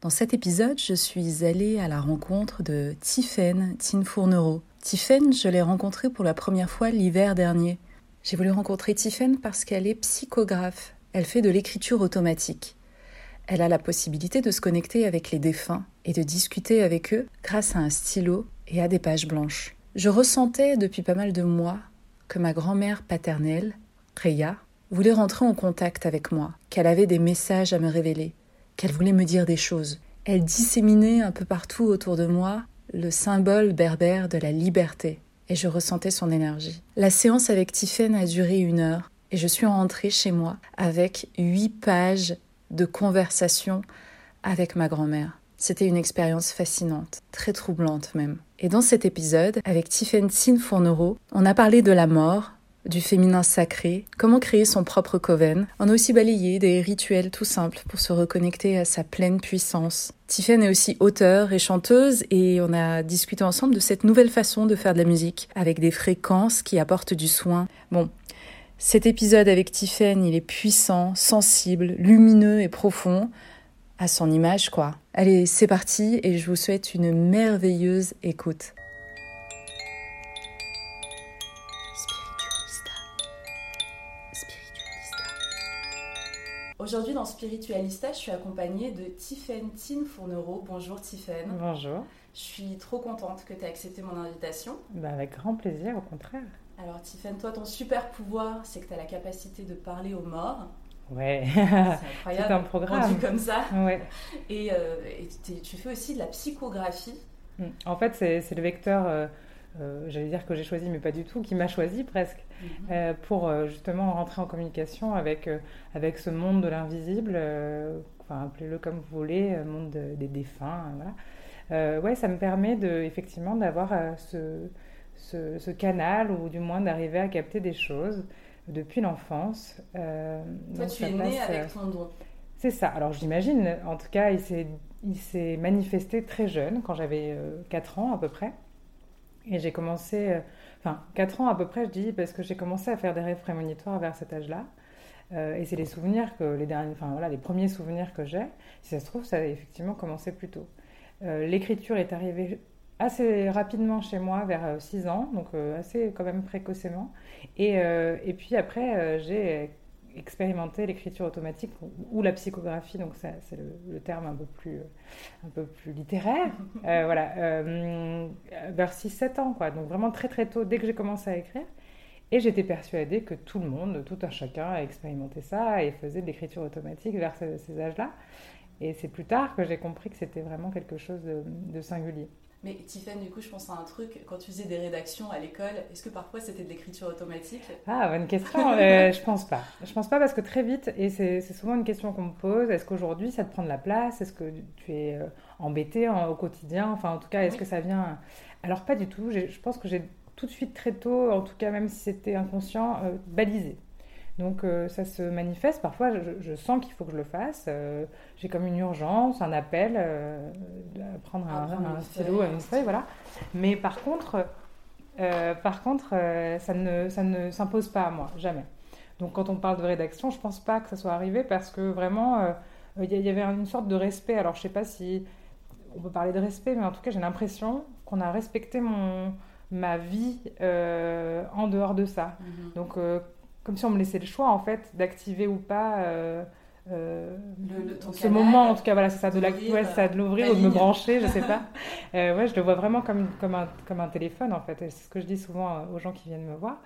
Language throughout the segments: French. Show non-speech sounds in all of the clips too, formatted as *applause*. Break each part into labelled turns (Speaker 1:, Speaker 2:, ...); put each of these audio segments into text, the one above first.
Speaker 1: Dans cet épisode, je suis allée à la rencontre de Tiffaine Tinfournereau. Tiffaine, je l'ai rencontrée pour la première fois l'hiver dernier. J'ai voulu rencontrer Tiffaine parce qu'elle est psychographe. Elle fait de l'écriture automatique. Elle a la possibilité de se connecter avec les défunts et de discuter avec eux grâce à un stylo et à des pages blanches. Je ressentais depuis pas mal de mois que ma grand-mère paternelle, Reya, voulait rentrer en contact avec moi, qu'elle avait des messages à me révéler, qu'elle voulait me dire des choses. Elle disséminait un peu partout autour de moi le symbole berbère de la liberté, et je ressentais son énergie. La séance avec Tiffaine a duré une heure, et je suis rentrée chez moi avec huit pages de conversation avec ma grand-mère. C'était une expérience fascinante, très troublante même. Et dans cet épisode, avec Tiffaine Sin Fournereau, on a parlé de la mort, du féminin sacré, comment créer son propre coven. On a aussi balayé des rituels tout simples pour se reconnecter à sa pleine puissance. Tiffen est aussi auteure et chanteuse et on a discuté ensemble de cette nouvelle façon de faire de la musique avec des fréquences qui apportent du soin. Bon, cet épisode avec Tiffen, il est puissant, sensible, lumineux et profond à son image quoi. Allez, c'est parti et je vous souhaite une merveilleuse écoute. Aujourd'hui, dans Spiritualista, je suis accompagnée de Tiffaine Tin Fournereau. Bonjour Tiffaine.
Speaker 2: Bonjour.
Speaker 1: Je suis trop contente que tu aies accepté mon invitation.
Speaker 2: Bah, avec grand plaisir, au contraire.
Speaker 1: Alors Tiffaine, toi, ton super pouvoir, c'est que tu as la capacité de parler aux morts.
Speaker 2: Ouais,
Speaker 1: c'est *laughs* incroyable.
Speaker 2: c'est un programme.
Speaker 1: comme ça.
Speaker 2: Ouais.
Speaker 1: Et, euh, et tu fais aussi de la psychographie.
Speaker 2: Mm. En fait, c'est le vecteur, euh, euh, j'allais dire que j'ai choisi, mais pas du tout, qui m'a choisi presque. Euh, pour euh, justement rentrer en communication avec, euh, avec ce monde de l'invisible, enfin appelez-le comme vous voulez, monde de- des défunts, euh, voilà. Ouais, ça me permet de, effectivement d'avoir ce, ce, ce canal, ou du moins d'arriver à capter des choses depuis l'enfance.
Speaker 1: Toi, tu es née avec ton don.
Speaker 2: C'est ça. Alors j'imagine, en tout cas, il s'est, il s'est manifesté très jeune, quand j'avais euh, 4 ans à peu près. Et j'ai commencé, enfin 4 ans à peu près, je dis, parce que j'ai commencé à faire des rêves prémonitoires vers cet âge-là. Euh, et c'est les souvenirs que, les derniers, enfin voilà, les premiers souvenirs que j'ai. Si ça se trouve, ça a effectivement commencé plus tôt. Euh, l'écriture est arrivée assez rapidement chez moi, vers 6 ans, donc euh, assez quand même précocement. Et, euh, et puis après, euh, j'ai expérimenté l'écriture automatique ou, la psychographie, donc ça, c'est le, le terme un peu plus, euh, un peu plus littéraire. *laughs* Euh, voilà, euh, vers 6-7 ans, quoi. Donc vraiment très très tôt, dès que j'ai commencé à écrire. Et j'étais persuadée que tout le monde, tout un chacun a expérimenté ça et faisait de l'écriture automatique vers ce- ces âges-là. Et c'est plus tard que j'ai compris que c'était vraiment quelque chose de, de singulier.
Speaker 1: Mais Tiffaine, du coup, je pense à un truc. Quand tu faisais des rédactions à l'école, est-ce que parfois c'était de l'écriture automatique?
Speaker 2: Ah, bonne question. *laughs* Euh, je pense pas. Je pense pas parce que très vite, et c'est souvent une question qu'on me pose, est-ce qu'aujourd'hui ça te prend de la place? Est-ce que tu es euh, embêté en- au quotidien? Enfin, en tout cas, est-ce
Speaker 1: Oui.
Speaker 2: que ça vient? Alors, pas du tout. Je pense que j'ai tout de suite, très tôt, en tout cas, même si c'était inconscient, euh, balisé. Donc euh, ça se manifeste. Parfois, je, sens qu'il faut que je le fasse. Euh, j'ai comme une urgence, un appel, euh, prendre un, stylo, une feuille, voilà. Mais par contre, par contre, ça ne, ça ne s'impose pas à moi, jamais. Donc quand on parle de rédaction, je pense pas que ça soit arrivé parce que vraiment, il y, avait une sorte de respect. Alors je sais pas si on peut parler de respect, mais en tout cas, j'ai l'impression qu'on a respecté mon ma vie en dehors de ça. Mhm. Donc comme si on me laissait le choix en fait d'activer ou pas euh, euh, ce moment en tout cas voilà c'est ça de ouais, ça de l'ouvrir ou de me brancher je sais pas. *laughs* Euh, ouais je le vois vraiment comme comme un comme un téléphone en fait c'est ce que je dis souvent aux gens qui viennent me voir.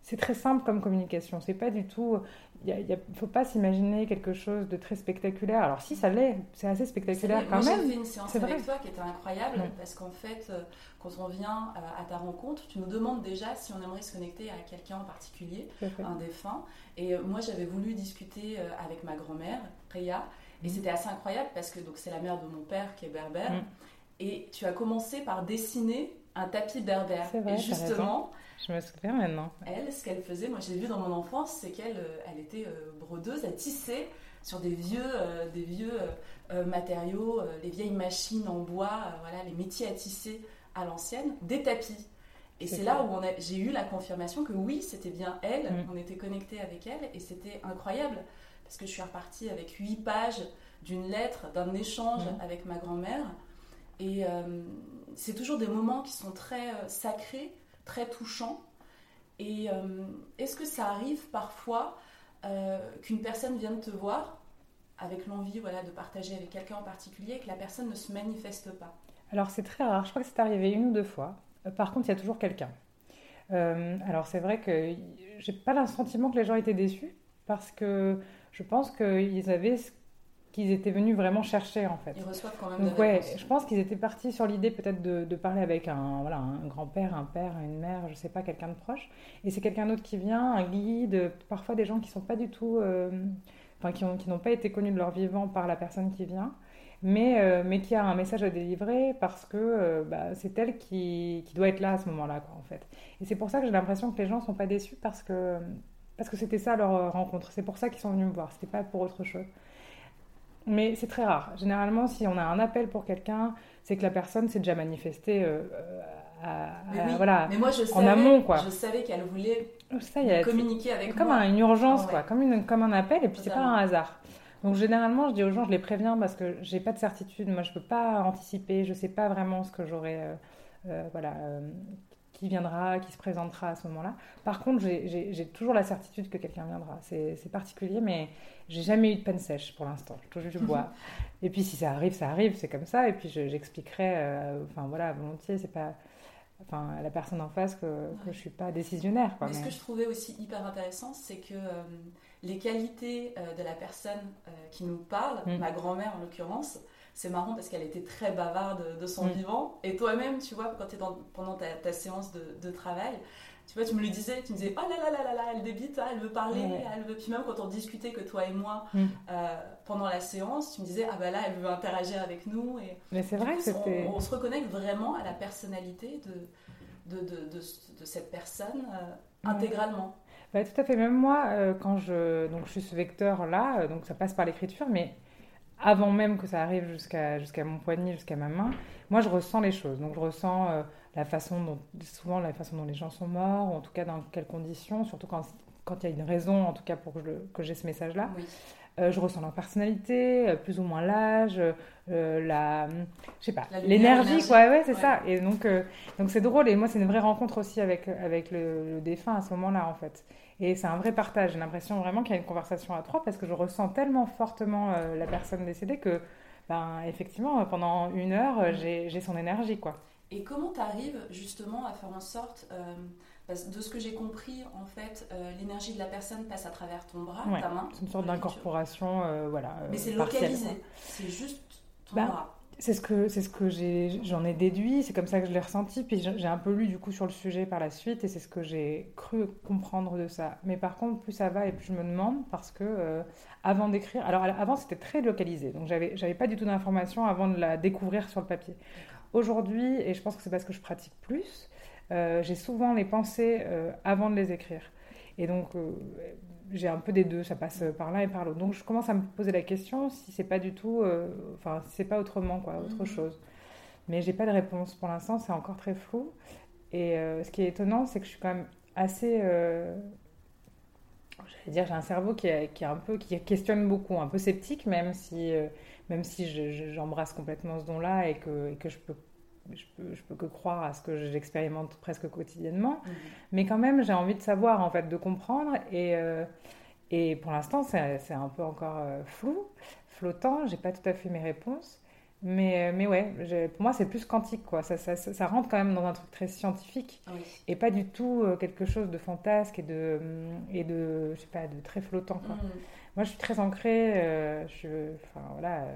Speaker 2: C'est très simple comme communication c'est pas du tout il ne faut pas s'imaginer quelque chose de très spectaculaire. Alors si ça l'est, c'est assez spectaculaire quand
Speaker 1: Moi,
Speaker 2: même.
Speaker 1: J'ai fait une séance avec toi qui était incroyable parce qu'en fait, euh, quand on vient euh, à ta rencontre, tu nous demandes déjà si on aimerait se connecter à quelqu'un en particulier, un défunt. Et euh, moi, j'avais voulu discuter avec ma grand-mère, Réa, et mm. c'était assez incroyable parce que donc c'est la mère de mon père qui est berbère. Mm. Et tu as commencé par dessiner un tapis berbère.
Speaker 2: Vrai,
Speaker 1: et justement,
Speaker 2: je me souviens maintenant.
Speaker 1: Elle, ce qu'elle faisait, moi j'ai vu dans mon enfance, c'est qu'elle euh, elle était euh, brodeuse, elle tissait sur des vieux, euh, des vieux matériaux, les vieilles machines en bois, voilà, les métiers à tisser à l'ancienne, des tapis. Et c'est là où j'ai eu la confirmation que oui, c'était bien elle, mm. on était connecté avec elle, et c'était incroyable, parce que je suis repartie avec huit pages d'une lettre, d'un échange mm. avec ma grand-mère. Et c'est toujours des moments qui sont très sacrés, très touchant. Et euh, est-ce que ça arrive parfois euh, qu'une personne vienne te voir avec l'envie voilà, de partager avec quelqu'un en particulier et que la personne ne se manifeste pas?
Speaker 2: Alors c'est très rare, je crois que c'est arrivé une ou deux fois. Euh, par contre, il y a toujours quelqu'un. alors c'est vrai que j'ai pas le que les gens étaient déçus parce que je pense qu'ils avaient qu'ils étaient venus vraiment chercher en fait.
Speaker 1: Ils reçoivent quand même
Speaker 2: Donc, ouais, je pense qu'ils étaient partis sur l'idée peut-être de, parler avec un, voilà, un grand-père, un père, une mère, je sais pas, quelqu'un de proche. Et c'est quelqu'un d'autre qui vient, un guide, parfois des gens qui sont pas du tout, euh, enfin qui n'ont qui pas été connus de leur vivant par la personne qui vient. Mais, euh, mais qui a un message à délivrer parce que euh, bah, c'est elle qui, qui, doit être là à ce moment-là, quoi, en fait. Et c'est pour ça que j'ai l'impression que les gens sont pas déçus parce que parce que c'était ça leur rencontre. C'est pour ça qu'ils sont venus me voir. C'était pas pour autre chose. Mais c'est très rare. Généralement, si on a un appel pour quelqu'un, c'est que la personne s'est déjà manifestée euh, à, voilà,
Speaker 1: mais moi, je
Speaker 2: en amont. Quoi.
Speaker 1: Je savais qu'elle voulait communiquer avec
Speaker 2: comme
Speaker 1: moi.
Speaker 2: Comme une urgence, quoi, comme, une, comme un appel, et puis c'est pas un hasard. Donc généralement, je dis aux gens, je les préviens parce que j'ai pas de certitude. Moi, je peux pas anticiper. Je sais pas vraiment ce que j'aurai, euh, euh, voilà, qui viendra, qui se présentera à ce moment-là. Par contre, j'ai toujours la certitude que quelqu'un viendra. C'est particulier, mais j'ai jamais eu de peine sèche pour l'instant. Je touche du bois. *laughs* et puis si ça arrive, ça arrive, c'est comme ça. Et puis j'expliquerai, euh, enfin voilà, volontiers, c'est pas enfin, la personne en face que, que je suis pas décisionnaire.
Speaker 1: mais, ce que je trouvais aussi hyper intéressant, c'est que euh, les qualités euh, de la personne qui nous parle, mm. ma grand-mère en l'occurrence, c'est marrant parce qu'elle était très bavarde de son mm. vivant. Et toi-même, tu vois, quand tu es pendant ta, séance de, travail, tu vois, tu me le disais, tu me disais, oh là là là là là, elle débite, hein, elle veut parler, elle veut. Puis même quand on discutait que toi et moi mm. euh, pendant la séance, tu me disais, ah bah là, elle veut interagir avec nous. Et
Speaker 2: Mais c'est vrai,
Speaker 1: c'était. On, se reconnecte vraiment à la personnalité de, de, de, de, cette personne euh, intégralement.
Speaker 2: Bah, tout à fait. Même moi, euh, quand je, donc, je suis ce vecteur-là, donc ça passe par l'écriture, mais avant même que ça arrive jusqu'à jusqu'à mon poignet, jusqu'à ma main, moi je ressens les choses. Donc je ressens la façon dont, souvent la façon dont les gens sont morts, ou en tout cas dans quelles conditions, surtout quand quand il y a une raison, en tout cas pour que, j'ai ce message-là. Euh, je ressens leur personnalité, euh, plus ou moins l'âge, la, je sais pas, l'énergie, quoi. Ouais, c'est ça. Et donc, donc c'est drôle. Et moi, c'est une vraie rencontre aussi avec avec le, le défunt à ce moment-là, en fait. Et c'est un vrai partage. J'ai l'impression vraiment qu'il y a une conversation à trois parce que je ressens tellement fortement euh, la personne décédée que, ben, effectivement, pendant une heure, euh, j'ai son énergie, quoi.
Speaker 1: Et comment tu arrives justement à faire en sorte, euh, de ce que j'ai compris, en fait, l'énergie de la personne passe à travers ton bras, ta main.
Speaker 2: C'est une sorte d'incorporation, voilà.
Speaker 1: Mais c'est localisé, c'est juste ton ben, bras.
Speaker 2: C'est ce que c'est ce que j'en ai, déduit, c'est comme ça que je l'ai ressenti, puis j'ai un peu lu du coup sur le sujet par la suite et c'est ce que j'ai cru comprendre de ça. Mais par contre, plus ça va et plus je me demande parce que euh, avant d'écrire, alors avant c'était très localisé, donc j'avais j'avais pas du tout d'informations avant de la découvrir sur le papier. Aujourd'hui, et je pense que c'est parce que je pratique plus, euh, j'ai souvent les pensées euh, avant de les écrire. Et donc, j'ai un peu des deux, ça passe par l'un et par l'autre. Donc, je commence à me poser la question si c'est pas du tout, enfin, si c'est pas autrement, quoi, autre mhm. chose. Mais j'ai pas de réponse pour l'instant, c'est encore très flou. Et ce qui est étonnant, c'est que je suis quand même assez j'allais dire, j'ai un cerveau qui qui un peu, qui questionne beaucoup, un peu sceptique, même si, euh, même si j'embrasse complètement ce don-là et que, et que je peux je peux, je peux que croire à ce que j'expérimente presque quotidiennement. Mhm. Mais quand même, j'ai envie de savoir, en fait, de comprendre. Et, euh, et pour l'instant, c'est un peu encore euh, flou, flottant. J'ai pas tout à fait mes réponses. Mais, euh, mais ouais, pour moi, c'est plus quantique, quoi. Ça, ça, ça, rentre quand même dans un truc très scientifique et pas du tout euh, quelque chose de fantasque et de, et de, je sais pas, de très flottant, quoi. Mm. Moi, je suis très ancrée, euh, je, enfin, voilà,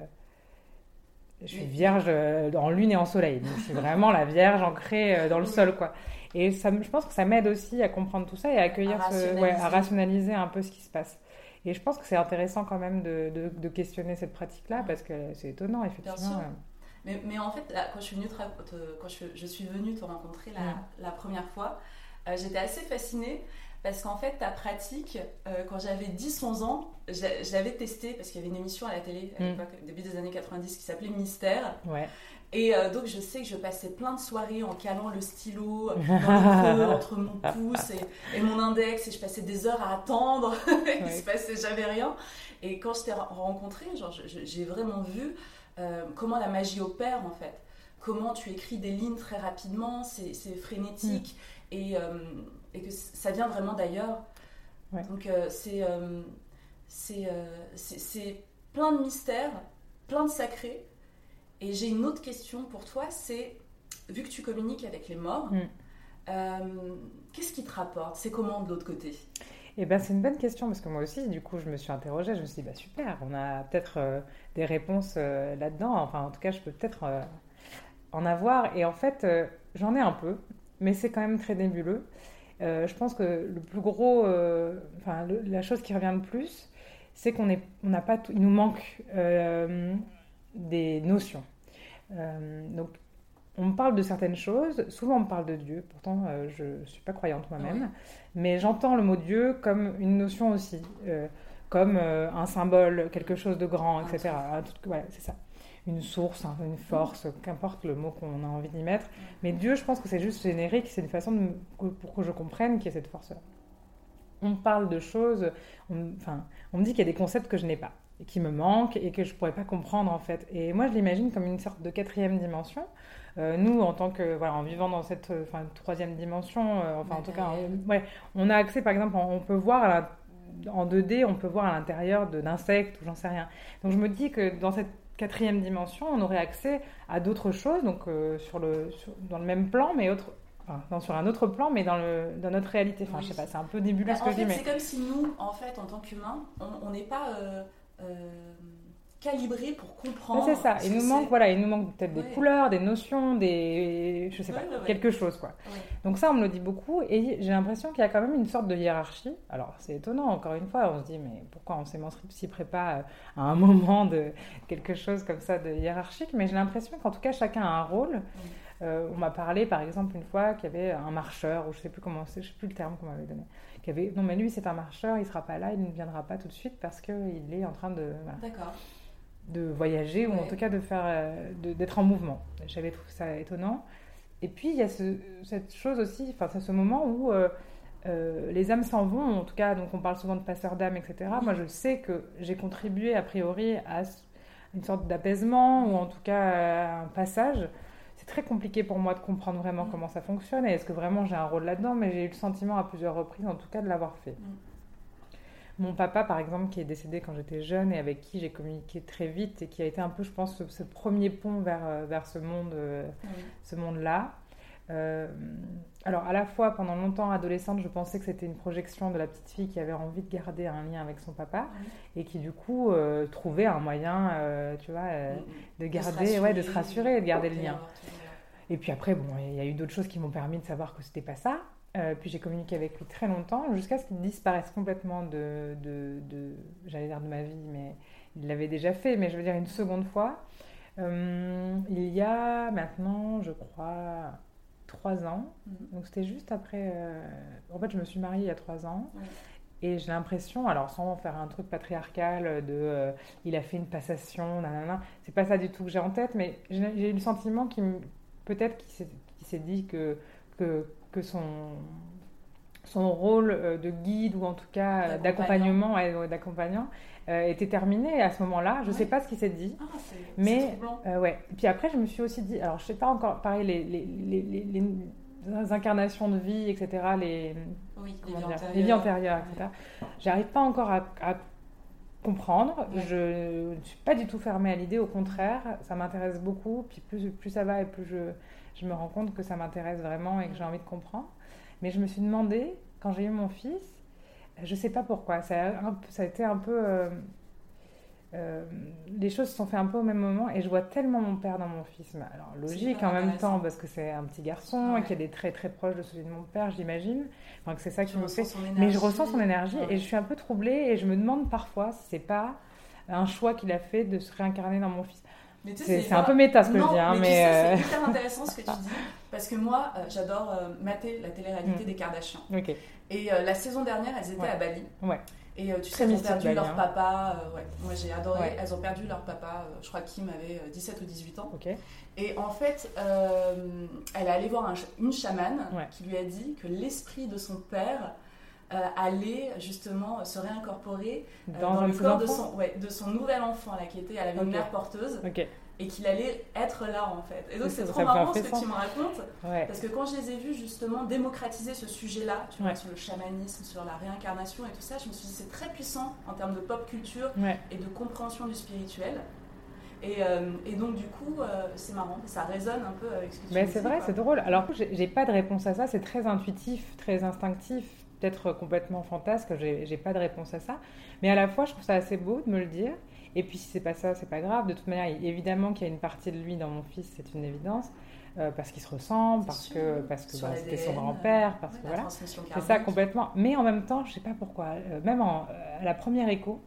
Speaker 2: je suis vierge en lune et en soleil. Donc, je suis vraiment la vierge ancrée dans le sol, quoi. Et ça, je pense que ça m'aide aussi à comprendre tout ça et à accueillir, ce, ouais, à rationaliser un peu ce qui se passe. Et je pense que c'est intéressant quand même de, de, questionner cette pratique-là parce que c'est étonnant, effectivement.
Speaker 1: Mais, mais, en fait, quand je suis venue te, quand je, je, suis venue te rencontrer la, la première fois, euh, j'étais assez fascinée parce qu'en fait, ta pratique, euh, quand j'avais 10-11 ans, je, l'avais testée parce qu'il y avait une émission à la télé à mm. l'époque, début des années 90, qui s'appelait Mystère.
Speaker 2: Ouais.
Speaker 1: Et euh, donc, je sais que je passais plein de soirées en calant le stylo dans le *laughs* entre mon pouce et, mon index, et je passais des heures à attendre. *laughs* Il se passait jamais rien. Et quand je t'ai rencontré, j'ai vraiment vu euh, comment la magie opère en fait. Comment tu écris des lignes très rapidement, c'est frénétique mm. et, euh, et, que ça vient vraiment d'ailleurs. Donc, c'est c'est plein de mystères, plein de sacrés et j'ai une autre question pour toi, c'est, vu que tu communiques avec les morts, mm. euh, qu'est-ce qui te rapporte? C'est comment de l'autre côté?
Speaker 2: Eh ben, c'est une bonne question parce que moi aussi, du coup, je me suis interrogée. Je me suis dit, bah, super, on a peut-être euh, des réponses euh, là-dedans. Enfin, en tout cas, je peux peut-être en avoir. Et en fait, j'en ai un peu, mais c'est quand même très nébuleux. je pense que le plus gros, enfin, la chose qui revient le plus, c'est qu'on n'a pas tout, il nous manque des notions. Euh, donc, on me parle de certaines choses, souvent on me parle de Dieu, pourtant euh, je ne suis pas croyante moi-même, mais j'entends le mot Dieu comme une notion aussi, euh, comme un symbole, quelque chose de grand, etc. c'est ça. Une source, une force, qu'importe le mot qu'on a envie d'y mettre. Mais Dieu, je pense que c'est juste générique, c'est une façon de, pour que je comprenne qu'il y a cette force-là. On parle de choses, enfin, on me dit qu'il y a des concepts que je n'ai pas qui me manque et que je pourrais pas comprendre en fait. Et moi, je l'imagine comme une sorte de quatrième dimension. Euh, nous, en tant que voilà, en vivant dans cette enfin, troisième dimension, euh, enfin en tout cas, ouais, on a accès, par exemple, on peut voir en 2D, on peut voir à l'intérieur d'insectes ou j'en sais rien. Donc je me dis que dans cette quatrième dimension, on aurait accès à d'autres choses, donc euh, sur le, dans le même plan, mais autre, Enfin, sur un autre plan, mais dans, le, dans notre réalité. Enfin, je sais pas, c'est un peu nébuleux bah, ce que je dis. Mais...
Speaker 1: C'est comme si nous, en fait, en tant qu'humains, on n'est pas euh, calibré pour comprendre.
Speaker 2: c'est ça. Il nous manque, voilà, il nous manque peut-être des couleurs, des notions, des, je sais pas, quelque chose quoi. Donc ça, on me le dit beaucoup, et j'ai l'impression qu'il y a quand même une sorte de hiérarchie. Alors c'est étonnant, encore une fois, on se dit mais pourquoi on s'émanciperait pas à un *laughs* moment de quelque chose comme ça de hiérarchique? Mais j'ai l'impression qu'en tout cas chacun a un rôle. Euh, on m'a parlé par exemple une fois qu'il y avait un marcheur, ou je sais plus comment c'est, je sais plus le terme qu'on m'avait donné non mais lui c'est un marcheur, il sera pas là, il ne viendra pas tout de suite parce qu'il est en train de, de voyager ou en tout cas de faire, euh, d'être en mouvement. J'avais trouvé ça étonnant. Et puis il y a cette chose aussi, enfin ce moment où euh, euh, les âmes s'en vont, en tout cas, donc on parle souvent de passeurs d'âmes, etc. Moi je sais que j'ai contribué a priori à une sorte d'apaisement ou en tout cas à un passage très compliqué pour moi de comprendre vraiment mm. comment ça fonctionne et est-ce que vraiment j'ai un rôle là-dedans, mais j'ai eu le sentiment à plusieurs reprises, en tout cas, de l'avoir fait. Mm. Mon papa, par exemple, qui est décédé quand j'étais jeune et avec qui j'ai communiqué très vite et qui a été un peu, je pense, ce, premier pont vers, euh, vers ce monde, euh, ce monde-là. Euh, alors, à la fois, pendant longtemps, adolescente, je pensais que c'était une projection de la petite fille qui avait envie de garder un lien avec son papa et qui, du coup, trouvait un moyen, tu vois, mm, de garder, ouais, de se rassurer et de garder le lien. Et puis après, bon, il y a eu d'autres choses qui m'ont permis de savoir que c'était pas ça. Euh, puis j'ai communiqué avec lui très longtemps, jusqu'à ce qu'il disparaisse complètement de, de, de j'allais dire de ma vie, mais il l'avait déjà fait, mais je veux dire une seconde fois. Euh, il y a maintenant, je crois, 3 ans.
Speaker 1: Mhm.
Speaker 2: Donc c'était juste après. euh, En fait, je me suis mariée il y a 3 ans.
Speaker 1: Ouais.
Speaker 2: Et j'ai l'impression, alors sans faire un truc patriarcal de euh, il a fait une passation, nanana, c'est pas ça du tout que j'ai en tête, mais j'ai eu le sentiment qu'il peut-être qu'il s'est dit que, que, que son, son rôle euh, de guide ou en tout cas ouais, d'accompagnant euh, était terminé à ce moment-là. Je sais
Speaker 1: Ouais.
Speaker 2: pas ce qu'il s'est dit.
Speaker 1: Ah,
Speaker 2: Mais-. Euh, ouais. Puis après, je me suis aussi dit, alors je sais pas encore, pareil, les, les, les, incarnations de vie, etc., les,
Speaker 1: Oui, vies
Speaker 2: dire,
Speaker 1: antérieures.
Speaker 2: les vies antérieures, etc., j'arrive pas encore à, à comprendre.
Speaker 1: Ouais.
Speaker 2: Je ne suis pas du tout fermée à l'idée, au contraire, ça m'intéresse beaucoup. Puis plus, plus ça va et plus je, je me rends compte que ça m'intéresse vraiment et que j'ai envie de comprendre. Mais je me suis demandé, quand j'ai eu mon fils, je sais pas pourquoi, ça a, un peu- ça a été un peu. euh, euh, les choses se sont faites un peu au même moment et je vois tellement mon père dans mon fils. Mais Alors, logique en même temps parce que c'est un petit garçon
Speaker 1: Ouais.
Speaker 2: et qui a des traits très proches de celui de mon père, j'imagine. Enfin, que c'est ça qui me fait. Mais je ressens son énergie
Speaker 1: Ouais.
Speaker 2: et je suis un peu troublée et je me demande parfois si c'est pas un choix qu'il a fait de se réincarner dans mon fils.
Speaker 1: Mais tu sais,
Speaker 2: C'est un peu méta ce que
Speaker 1: non,
Speaker 2: je dis, hein,
Speaker 1: mais,
Speaker 2: mais.
Speaker 1: tu sais,
Speaker 2: euh,
Speaker 1: c'est hyper *laughs* intéressant ce que tu dis. Parce que moi, euh, j'adore euh, mater la télé-réalité
Speaker 2: Mm.
Speaker 1: des Kardashians.
Speaker 2: Ok,
Speaker 1: Et euh, la saison dernière, elles étaient
Speaker 2: Ouais.
Speaker 1: à Bali.
Speaker 2: ouais.
Speaker 1: Et euh, tu sais, elles ont perdu
Speaker 2: Bali,
Speaker 1: leur
Speaker 2: hein.
Speaker 1: papa. euh, ouais. Moi, j'ai adoré.
Speaker 2: Ouais.
Speaker 1: Elles ont perdu leur papa. euh, je crois que Kim avait euh, 17 ou 18 ans.
Speaker 2: Ok,
Speaker 1: Et en fait, euh, elle est allée voir un une chamane qui lui a dit que l'esprit de son père euh, allait justement se réincorporer euh,
Speaker 2: dans,
Speaker 1: le corps de son, ouais, de son nouvel enfant, là, qui était, elle avait une
Speaker 2: Ok.
Speaker 1: mère porteuse, et qu'il allait être là, en fait. Et donc, c'est trop marrant ce que tu me racontes,
Speaker 2: ouais.
Speaker 1: parce que quand je les ai vus, justement, démocratiser ce sujet-là, tu vois,
Speaker 2: Ouais.
Speaker 1: sur le chamanisme, sur la réincarnation et tout ça, je me suis dit, c'est très puissant en termes de pop culture et de compréhension du spirituel. Et, euh, et donc, du coup, euh, c'est marrant, ça résonne un peu avec ce que tu
Speaker 2: Mais
Speaker 1: dis,
Speaker 2: c'est vrai, c'est drôle. Alors, j'ai pas de réponse à ça. C'est très intuitif, très instinctif, peut-être complètement fantasque. J'ai pas de réponse à ça. Mais à la fois, je trouve ça assez beau de me le dire. Et puis, si c'est pas ça, c'est pas grave. De toute manière, évidemment qu'il y a une partie de lui dans mon fils, c'est une évidence. euh, parce qu'il se ressemble, parce
Speaker 1: sûr.
Speaker 2: que, parce que bah, c'était son grand-père,
Speaker 1: euh,
Speaker 2: parce
Speaker 1: ouais,
Speaker 2: que voilà. C'est ça complètement. Mais en même temps, je sais pas pourquoi. euh, même en, à la première écho,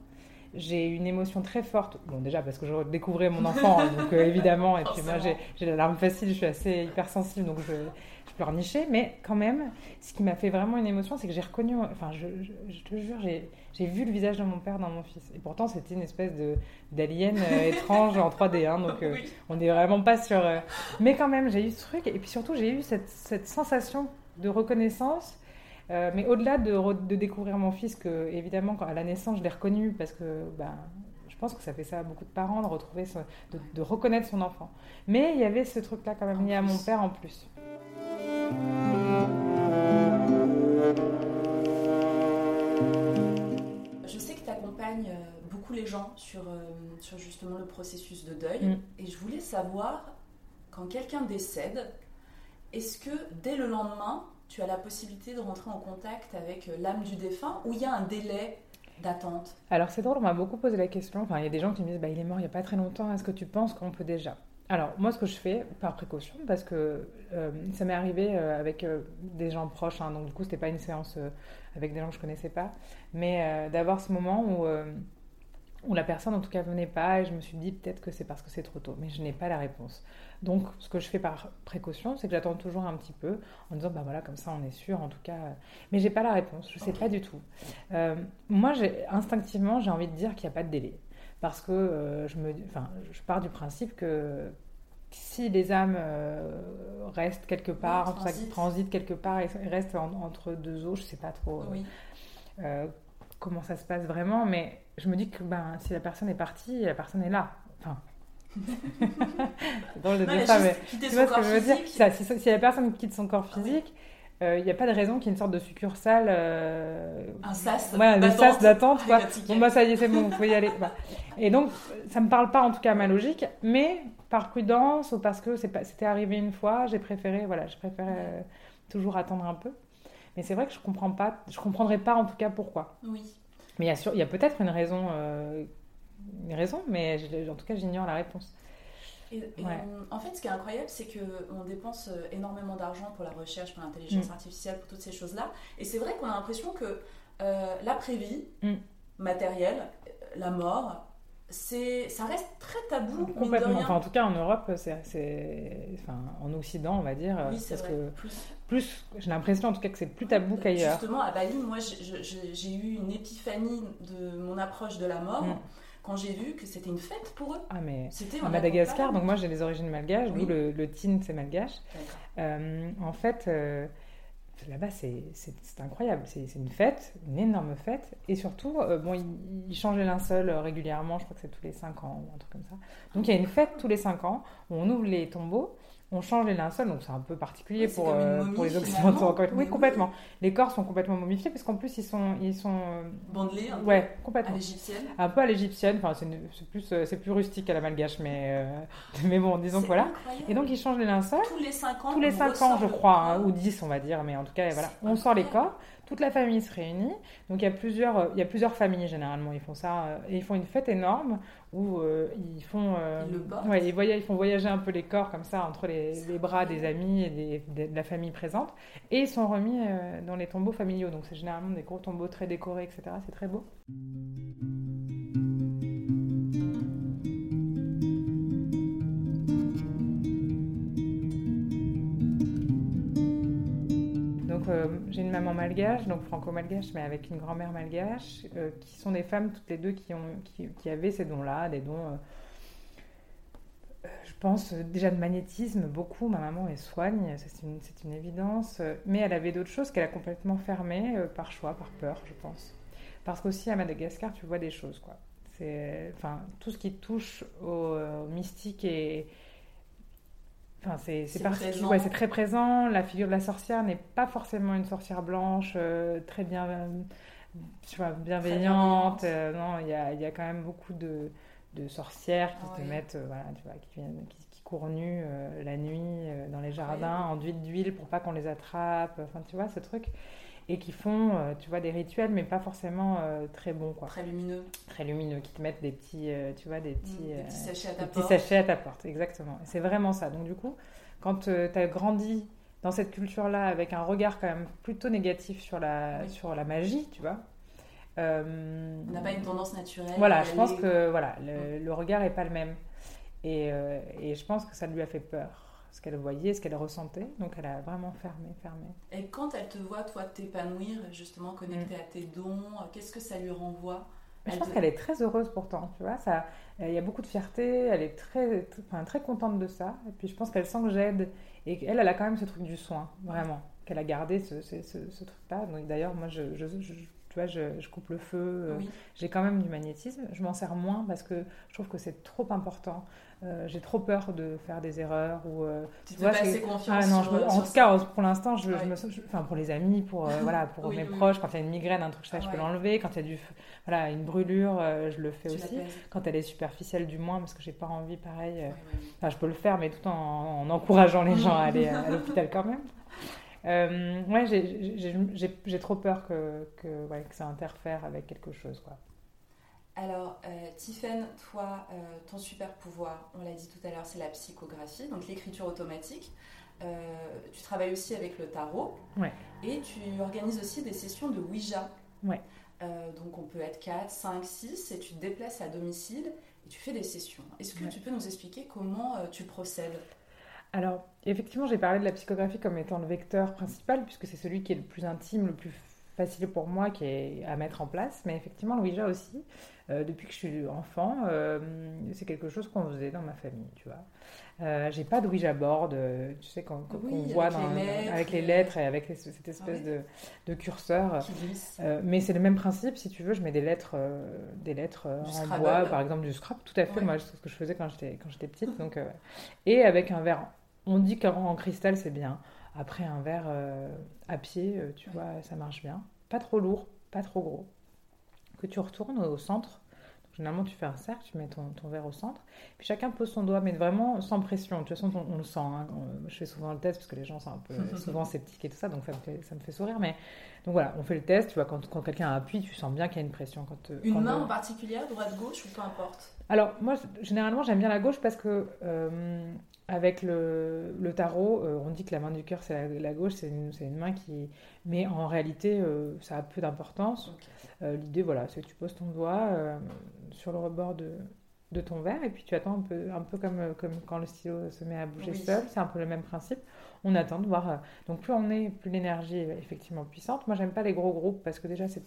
Speaker 2: j'ai une émotion très forte. Bon, déjà parce que je découvrais mon enfant, donc euh, *laughs* évidemment. Et puis moi, j'ai la larme facile, je suis assez hypersensible, donc je, je pleurnichais. Mais quand même, ce qui m'a fait vraiment une émotion, c'est que j'ai reconnu. Enfin, je, je- je te jure, j'ai j'ai vu le visage de mon père dans mon fils. Et pourtant, c'était une espèce de d'alien euh, *laughs* étrange en 3D. hein, donc, euh,
Speaker 1: Oui.
Speaker 2: on n'est vraiment pas sur. euh, Mais quand même, j'ai eu ce truc. Et puis surtout, j'ai eu cette, cette sensation de reconnaissance. mais au-delà de, de découvrir mon fils, que évidemment, quand, à la naissance, je l'ai reconnu parce que ben, je pense que ça fait ça à beaucoup de parents, de retrouver, de, de reconnaître son enfant. Mais il y avait ce truc-là quand même lié à mon père en plus.
Speaker 1: Je sais que tu accompagnes euh, beaucoup les gens sur, euh, sur justement le processus de deuil.
Speaker 2: Mm.
Speaker 1: Et je voulais savoir, quand quelqu'un décède, est-ce que dès le lendemain, tu as la possibilité de rentrer en contact avec euh, l'âme du défunt ou il y a un délai d'attente?
Speaker 2: Alors c'est drôle, on m'a beaucoup posé la question. Enfin, il y a des gens qui me disent, bah, il est mort il n'y a pas très longtemps, est-ce que tu penses qu'on peut déjà? Alors moi, ce que je fais, par précaution, parce que euh, ça m'est arrivé euh, avec euh, des gens proches, hein, donc du coup, c'était pas une séance avec des gens que je connaissais pas, mais d'avoir ce moment où, où la personne, en tout cas, venait pas, et je me suis dit, peut-être que c'est parce que c'est trop tôt, mais je n'ai pas la réponse. Donc, ce que je fais par précaution, c'est que j'attends toujours un petit peu, en disant, bah voilà, comme ça, on est sûr, en tout cas. Mais j'ai pas la réponse, je sais pas du tout. Moi, instinctivement, j'ai envie de dire qu'il n'y a pas de délai. Parce que euh, je, me, enfin, je pars du principe que si les âmes euh, restent quelque part, cas,
Speaker 1: transitent.
Speaker 2: transitent quelque part et restent en- entre deux eaux, je sais pas trop euh,
Speaker 1: Oui.
Speaker 2: euh, comment ça se passe vraiment, mais je me dis que ben, si la personne est partie, la personne est là. Enfin, de
Speaker 1: Non,
Speaker 2: dire
Speaker 1: mais
Speaker 2: tu vois ce que je veux dire? Ça, si, si la personne quitte son corps
Speaker 1: Ah oui.
Speaker 2: physique, euh, il n'y a pas de raison qu'il y ait une sorte de succursale. euh,
Speaker 1: Un sas
Speaker 2: Ouais, le sas d'attente,
Speaker 1: un.
Speaker 2: Bon, bah ça y est, c'est bon, vous pouvez y aller. Bah. Et donc, ça me parle pas en tout cas à ma logique, mais par prudence ou parce que c'était arrivé une fois, j'ai préféré, voilà, je préférais euh, toujours attendre un peu. Mais c'est vrai que je comprends pas, je comprendrais pas en tout cas pourquoi.
Speaker 1: Oui.
Speaker 2: Mais il y a, sûr- il y a peut-être une raison, euh, une raison, mais je- en tout cas, j'ignore la réponse.
Speaker 1: Et, et
Speaker 2: Ouais.
Speaker 1: on- en fait, ce qui est incroyable, c'est qu'on dépense euh, énormément d'argent pour la recherche, pour l'intelligence
Speaker 2: Mm.
Speaker 1: artificielle, pour toutes ces choses-là. Et c'est vrai qu'on a l'impression que euh, l'après-vie
Speaker 2: Mm.
Speaker 1: matérielle, la mort, c'est, ça reste très tabou.
Speaker 2: Complètement. Enfin, en tout cas, en Europe, c'est, enfin, en Occident, on va dire,
Speaker 1: oui, c'est
Speaker 2: parce
Speaker 1: vrai.
Speaker 2: que
Speaker 1: Plus-
Speaker 2: plus, j'ai l'impression en tout cas que c'est plus tabou qu'ailleurs.
Speaker 1: Justement, à Bali, moi, j'ai- eu une épiphanie de mon approche de la mort
Speaker 2: Mm.
Speaker 1: quand j'ai vu que c'était une fête pour eux.
Speaker 2: Ah, mais
Speaker 1: C'était
Speaker 2: à Madagascar, donc moi j'ai des origines malgaches,
Speaker 1: Oui.
Speaker 2: d'où le, le tin c'est malgache. Euh, en fait, euh, là-bas c'est incroyable, c'est une fête, une énorme fête, et surtout, euh, bon, ils, changent les linceuls euh, régulièrement, je crois que c'est tous les 5 ans ou un truc comme ça. Donc il y a une fête tous les 5 ans où on ouvre les tombeaux. On change les linceuls, donc c'est un peu particulier
Speaker 1: Oui,
Speaker 2: pour, euh,
Speaker 1: momie,
Speaker 2: pour les. Occidentaux. Oui,
Speaker 1: oui.
Speaker 2: complètement. Les corps sont complètement momifiés, parce qu'en plus ils sont, ils sont, euh,
Speaker 1: Bandelé un peu
Speaker 2: ouais,
Speaker 1: à
Speaker 2: complètement.
Speaker 1: l'égyptienne.
Speaker 2: Un peu à l'égyptienne, enfin c'est plus, euh, c'est plus rustique à la malgache, mais, euh, *laughs* mais bon, disons que voilà.
Speaker 1: incroyable.
Speaker 2: Et donc ils changent les linceuls.
Speaker 1: tous les 5 ans,
Speaker 2: Tous les
Speaker 1: on
Speaker 2: 5
Speaker 1: ressort
Speaker 2: ans, je crois, hein, ou 10, on va dire, mais en tout cas, voilà, on sort les corps, toute la famille se réunit. Donc il y a plusieurs, euh, il y a plusieurs familles généralement, ils font ça, euh, et ils font une fête énorme où euh, ils font, euh,
Speaker 1: Ils
Speaker 2: ouais, ils, voyagent, ils font voyager un peu les corps comme ça entre les, bras des amis et des- des- de la famille présente, et ils sont remis dans les tombeaux familiaux. Donc c'est généralement des gros tombeaux très décorés, etc. C'est très beau. Euh, j'ai une maman malgache, donc franco-malgache, mais avec une grand-mère malgache, euh, qui sont des femmes toutes les deux qui, avaient ces dons-là, des dons, euh, je pense, déjà de magnétisme, beaucoup. Ma maman est soigne, c'est une, une évidence, mais elle avait d'autres choses qu'elle a complètement fermées par choix, par peur, je pense. Parce qu'aussi à Madagascar, tu vois des choses, quoi. Enfin, tout ce qui touche au mystique et Enfin, c'est c'est ouais, c'est très présent. La figure de la sorcière n'est pas forcément une sorcière blanche, euh, très bien, euh, tu vois, bienveillante. Euh, non, il y a, y a quand même beaucoup de, de sorcières qui
Speaker 1: Ah oui.
Speaker 2: mettent, euh, voilà, tu vois, qui, viennent, qui, qui courent nues la nuit dans les jardins, enduites d'huile pour pas qu'on les attrape. Enfin, tu vois, ce truc. Et qui font, euh, tu vois, des rituels, mais pas forcément euh, très bons, quoi.
Speaker 1: Très lumineux.
Speaker 2: Très lumineux, qui te mettent des petits, euh, tu vois, des petits...
Speaker 1: Des petits sachets à ta
Speaker 2: des petits
Speaker 1: porte.
Speaker 2: sachets à ta porte, exactement. C'est vraiment ça. Donc du coup, quand tu as grandi dans cette culture-là avec un regard quand même plutôt négatif sur la,
Speaker 1: Oui.
Speaker 2: sur la magie, tu vois. euh,
Speaker 1: On n'a pas une tendance naturelle.
Speaker 2: Voilà, je pense que voilà, le, le regard est pas le même. Et, et je pense que ça lui a fait peur, ce qu'elle voyait, ce qu'elle ressentait. Donc elle a vraiment fermé, fermé.
Speaker 1: Et quand elle te voit, toi, t'épanouir, justement, connecté
Speaker 2: Mm.
Speaker 1: à tes dons, qu'est-ce que ça lui renvoie?
Speaker 2: Mais je
Speaker 1: Elle
Speaker 2: pense qu'elle est très heureuse pourtant, tu vois. Ça, il y a beaucoup de fierté, elle est très, très, enfin, très contente de ça. Et puis je pense qu'elle sent que j'aide. Et qu'elle, elle a quand même ce truc du soin, vraiment. Qu'elle a gardé ce, ce, ce- ce truc-là. Donc d'ailleurs, moi, je, je- je- tu vois, je, je coupe le feu. euh,
Speaker 1: Oui.
Speaker 2: J'ai quand même du magnétisme. Je m'en sers moins parce que je trouve que c'est trop important. Euh, J'ai trop peur de faire des erreurs ou. euh,
Speaker 1: Tu te
Speaker 2: vois,
Speaker 1: assez confiance
Speaker 2: ah non, je me- en tout cas, pour l'instant, je, me, je- enfin pour les amis, pour euh, *laughs* voilà, pour
Speaker 1: Oui,
Speaker 2: mes
Speaker 1: oui,
Speaker 2: proches, quand il y a une migraine, un truc ça, je peux l'enlever. Quand il y a du, voilà, une brûlure, je le fais
Speaker 1: Tu
Speaker 2: aussi. Quand elle est superficielle, du moins, parce que j'ai pas envie, pareil.
Speaker 1: Ouais.
Speaker 2: Enfin, je peux le faire, mais tout en, en encourageant les *laughs* gens à aller à l'hôpital quand même. Euh, ouais, j'ai- trop peur que, que, ouais, que ça interfère avec quelque chose, quoi.
Speaker 1: Alors, euh, Tiffen, toi, euh, ton super pouvoir, on l'a dit tout à l'heure, c'est la psychographie, donc l'écriture automatique. Euh, tu travailles aussi avec le tarot.
Speaker 2: Ouais.
Speaker 1: Et tu organises aussi des sessions de Ouija.
Speaker 2: Ouais.
Speaker 1: Donc, on peut être 4, 5, 6, et tu te déplaces à domicile et tu fais des sessions. Est-ce que
Speaker 2: Ouais.
Speaker 1: tu peux nous expliquer comment tu procèdes?
Speaker 2: Alors, effectivement, j'ai parlé de la psychographie comme étant le vecteur principal, puisque c'est celui qui est le plus intime, le plus facile pour moi, qui est à mettre en place. Mais effectivement, le Ouija aussi, euh, depuis que je suis enfant, euh, c'est quelque chose qu'on faisait dans ma famille, tu vois. Euh, j'ai pas de Ouija board, tu sais, qu'on
Speaker 1: Oui,
Speaker 2: voit
Speaker 1: avec
Speaker 2: dans-
Speaker 1: les lettres
Speaker 2: avec les
Speaker 1: et-
Speaker 2: lettres et avec les- cette espèce
Speaker 1: oui.
Speaker 2: de, de curseur. mais c'est le même principe, si tu veux, je mets des lettres, des lettres en
Speaker 1: Scrabble.
Speaker 2: bois, par exemple du scrap, tout à fait,
Speaker 1: Ouais.
Speaker 2: moi c'est ce que je faisais quand j'étais quand j'étais petite, donc et avec un verre. On dit qu'en en cristal c'est bien. Après un verre euh, à pied, euh, tu vois, ça marche bien. Pas trop lourd, pas trop gros. Que tu retournes au centre. Donc, généralement tu fais un cercle, tu mets ton, ton verre au centre, puis chacun pose son doigt, mais vraiment sans pression. De toute façon on, on le sent. hein. On- je fais souvent le test parce que les gens sont un peu *laughs* souvent sceptiques et tout ça, donc ça me fait, ça me fait sourire, mais donc voilà, on fait le test, tu vois, quand, quand quelqu'un appuie, tu sens bien qu'il y a une pression. Quand, euh,
Speaker 1: Une
Speaker 2: quand
Speaker 1: main en particulier, droite, gauche ou peu importe?
Speaker 2: Alors, moi, généralement, j'aime bien la gauche parce que, euh, avec le, le tarot, euh, on dit que la main du cœur, c'est la, la gauche, c'est une, main qui. Mais en réalité, euh, ça a peu d'importance. Euh, L'idée, voilà, c'est que tu poses ton doigt sur le rebord de, de ton verre et puis tu attends un peu, un peu comme, comme quand le stylo se met à bouger
Speaker 1: Oui.
Speaker 2: seul. C'est un peu le même principe. On attend de voir. Donc plus on est, plus l'énergie est effectivement puissante. Moi, j'aime pas les gros groupes parce que déjà, c'est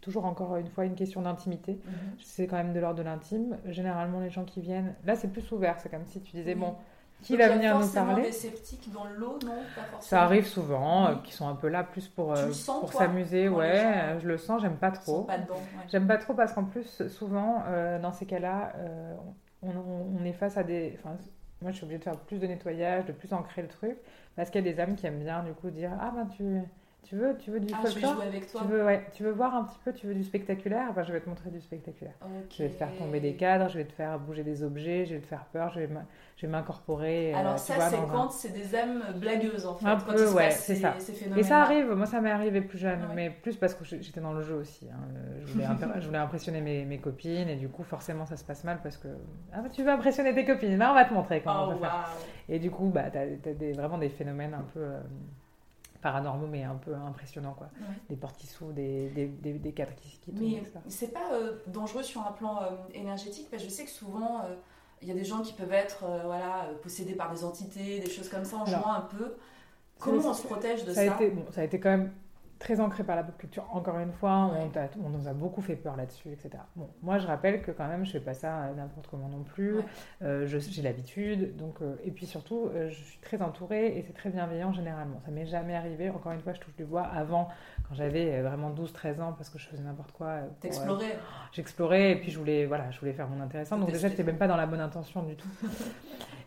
Speaker 2: toujours encore une fois une question d'intimité.
Speaker 1: Mhm.
Speaker 2: C'est quand même de l'ordre de l'intime. Généralement, les gens qui viennent, là, c'est plus ouvert. C'est comme si tu disais, bon, qui
Speaker 1: Donc,
Speaker 2: va venir nous parler
Speaker 1: des sceptiques dans le lot, non? Pas forcément.
Speaker 2: Ça arrive souvent, euh, qui sont un peu là plus pour, euh,
Speaker 1: sens,
Speaker 2: pour s'amuser. Ouais,
Speaker 1: gens-
Speaker 2: euh, je le sens, j'aime pas trop.
Speaker 1: pas dedans. ouais.
Speaker 2: J'aime pas trop parce qu'en plus, souvent, euh, dans ces cas-là, on, on- on est face à des. Enfin, moi, je suis obligée de faire plus de nettoyage, de plus ancrer le truc, parce qu'il y a des âmes qui aiment bien, du coup, dire Ah, ben, tu, tu, veux, tu veux du
Speaker 1: Ah, je vais
Speaker 2: folklore
Speaker 1: jouer avec toi.
Speaker 2: tu veux, ouais, tu veux voir un petit peu, tu veux du spectaculaire? Ben, Je vais te montrer du spectaculaire.
Speaker 1: Ok.
Speaker 2: Je vais te faire tomber des cadres, je vais te faire bouger des objets, je vais te faire peur, je vais m'in- je vais m'incorporer. euh,
Speaker 1: Alors ça, c'est
Speaker 2: un-
Speaker 1: quand c'est des âmes blagueuses, en fait.
Speaker 2: Un
Speaker 1: quand
Speaker 2: peu, ouais, c'est
Speaker 1: ces-
Speaker 2: ça. Et ça arrive, moi ça m'est arrivé plus jeune,
Speaker 1: Ouais.
Speaker 2: mais plus parce que je- j'étais dans le jeu aussi. hein. Je, voulais *laughs* imp- je voulais impressionner mes, mes copines et du coup forcément ça se passe mal parce que ah, bah, tu veux impressionner tes copines, bah, on va te montrer comment
Speaker 1: Oh,
Speaker 2: on peut faire.
Speaker 1: waouh.
Speaker 2: Et du coup bah, tu as, des, vraiment des phénomènes un peu euh, paranormaux mais un peu impressionnants. Quoi.
Speaker 1: Ouais.
Speaker 2: Des portes qui s'ouvrent, des, des, des, des cadres qui, qui tombent,
Speaker 1: Mais c'est pas euh, dangereux sur un plan euh, énergétique parce que je sais que souvent euh, il y a des gens qui peuvent être voilà, possédés par des entités, des choses comme ça en jouant un peu. Comment on se protège de
Speaker 2: ça
Speaker 1: ça,
Speaker 2: a, été, bon, ça a été quand même très ancré par la pop culture. Encore une fois,
Speaker 1: Ouais.
Speaker 2: on, nous a beaucoup fait peur là-dessus, etc. Bon, moi, je rappelle que quand même, je fais pas ça euh, n'importe comment non plus.
Speaker 1: Ouais.
Speaker 2: Euh, j'ai l'habitude, donc euh, et puis surtout, euh, je suis très entourée et c'est très bienveillant généralement. Ça m'est jamais arrivé. Encore une fois, je touche du bois. Avant, quand j'avais vraiment 12-13 ans, parce que je faisais n'importe quoi.
Speaker 1: T'explorer.
Speaker 2: J'explorais et puis je voulais, voilà, je voulais faire mon intéressant. Donc déjà, j'étais même pas dans la bonne intention du tout. *laughs*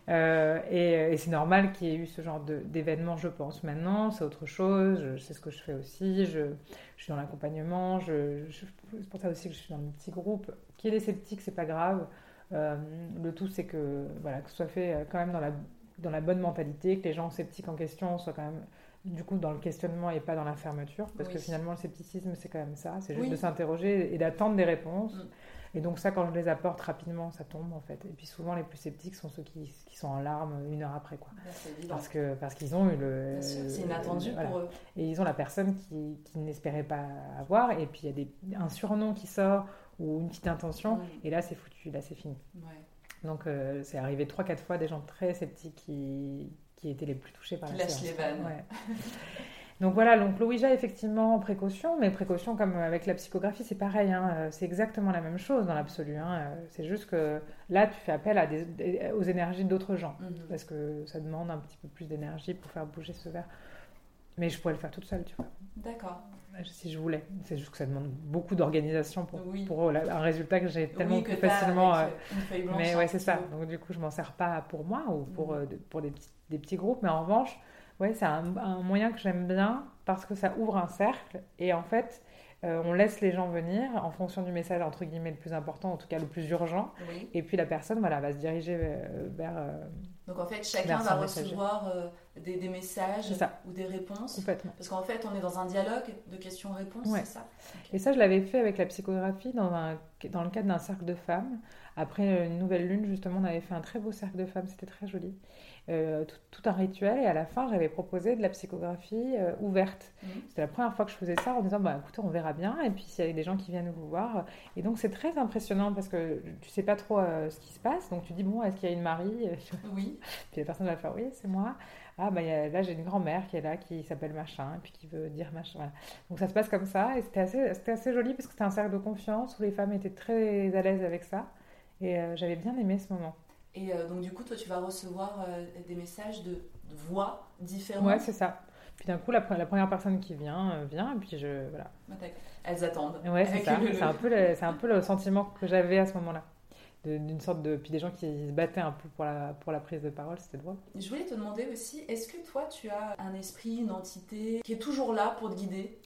Speaker 2: Euh, et et c'est normal qu'il y ait eu ce genre d'événement, je pense. Maintenant, c'est autre chose. Je, sais ce que je fais aussi. Je, je suis dans l'accompagnement. Je, c'est pour ça aussi que je suis dans le petit groupe. Qui est des sceptiques, c'est pas grave. Euh, le tout, c'est que, voilà, que ce soit fait euh, quand même dans la, dans la bonne mentalité, que les gens sceptiques en question soient quand même du coup dans le questionnement et pas dans la fermeture parce
Speaker 1: Oui.
Speaker 2: que finalement le scepticisme c'est quand même ça c'est juste
Speaker 1: Oui.
Speaker 2: de s'interroger et d'attendre des réponses
Speaker 1: Mm.
Speaker 2: Et donc ça quand je les apporte rapidement ça tombe en fait et puis souvent les plus sceptiques sont ceux qui, qui sont en larmes une heure après quoi
Speaker 1: Là,
Speaker 2: parce que parce qu'ils ont eu le
Speaker 1: c'est inattendu
Speaker 2: voilà.
Speaker 1: pour eux.
Speaker 2: et ils ont la personne qui, qui n'espérait pas avoir et puis il y a des, un surnom qui sort ou une petite intention et là c'est foutu là c'est fini
Speaker 1: Ouais.
Speaker 2: donc euh, c'est arrivé 3-4 fois des gens très sceptiques qui, qui étaient les plus touchés par
Speaker 1: Qui
Speaker 2: la
Speaker 1: lâchent les vannes.
Speaker 2: Ouais. *laughs* Donc voilà, donc l'Ouija, effectivement, précaution, mais précaution comme avec la psychographie, c'est pareil, hein, euh, c'est exactement la même chose dans l'absolu. hein, euh, C'est juste que là, tu fais appel à des- des- aux énergies d'autres gens,
Speaker 1: Mhm.
Speaker 2: parce que ça demande un petit peu plus d'énergie pour faire bouger ce verre. Mais je pourrais le faire toute seule, tu vois,
Speaker 1: D'accord.
Speaker 2: si je voulais. C'est juste que ça demande beaucoup d'organisation pour,
Speaker 1: Oui.
Speaker 2: pour la- un résultat que j'ai tellement
Speaker 1: oui, que
Speaker 2: plus facilement... euh, mais ouais, c'est ça. Donc du coup, je m'en sers pas pour moi ou pour,
Speaker 1: Mhm.
Speaker 2: euh, pour des, petits, des petits groupes. Mais en revanche, ouais, c'est un, un moyen que j'aime bien parce que ça ouvre un cercle et en fait, euh, on laisse les gens venir en fonction du message entre guillemets le plus important, en tout cas le plus urgent.
Speaker 1: Oui.
Speaker 2: Et puis la personne, voilà, va se diriger vers, vers, euh,
Speaker 1: Donc en fait, chacun va recevoir euh, des, des messages ou des réponses.
Speaker 2: complètement.
Speaker 1: Parce qu'en fait, on est dans un dialogue de questions-réponses,
Speaker 2: Ouais.
Speaker 1: c'est ça
Speaker 2: Et ça, je l'avais fait avec la psychographie dans, un, dans le cadre d'un cercle de femmes. Après une nouvelle lune, justement, on avait fait un très beau cercle de femmes, c'était très joli. Euh, tout, tout un rituel, et à la fin, j'avais proposé de la psychographie euh, ouverte.
Speaker 1: Mhm.
Speaker 2: C'était la première fois que je faisais ça en disant, bah, écoutez, on verra bien, et puis s'il y a des gens qui viennent vous voir. Et donc, c'est très impressionnant parce que tu sais pas trop euh, ce qui se passe, donc tu dis, bon, est-ce qu'il y a une Marie? *laughs*
Speaker 1: Oui.
Speaker 2: Puis la personne va faire, oui, c'est moi. Ah, bah, a- là, j'ai une grand-mère qui est là, qui s'appelle machin, et puis qui veut dire machin. Voilà. Donc ça se passe comme ça, et c'était assez, c'était assez joli parce que c'était un cercle de confiance où les femmes étaient très à l'aise avec ça. Et j'avais bien aimé ce moment.
Speaker 1: Et euh, donc du coup, toi, tu vas recevoir euh, des messages de, voix différentes.
Speaker 2: Ouais, c'est ça. Puis d'un coup, la, pre- la première personne qui vient, euh, vient, et puis je. Voilà.
Speaker 1: Elles attendent.
Speaker 2: Ouais, c'est ça.
Speaker 1: le-
Speaker 2: C'est un, peu le, c'est un peu le sentiment que j'avais à ce moment-là. D'une sorte de. Puis des gens qui se battaient un peu pour la, pour la prise de parole, c'était drôle.
Speaker 1: Je voulais te demander aussi, est-ce que toi, tu as un esprit, une entité qui est toujours là pour te guider?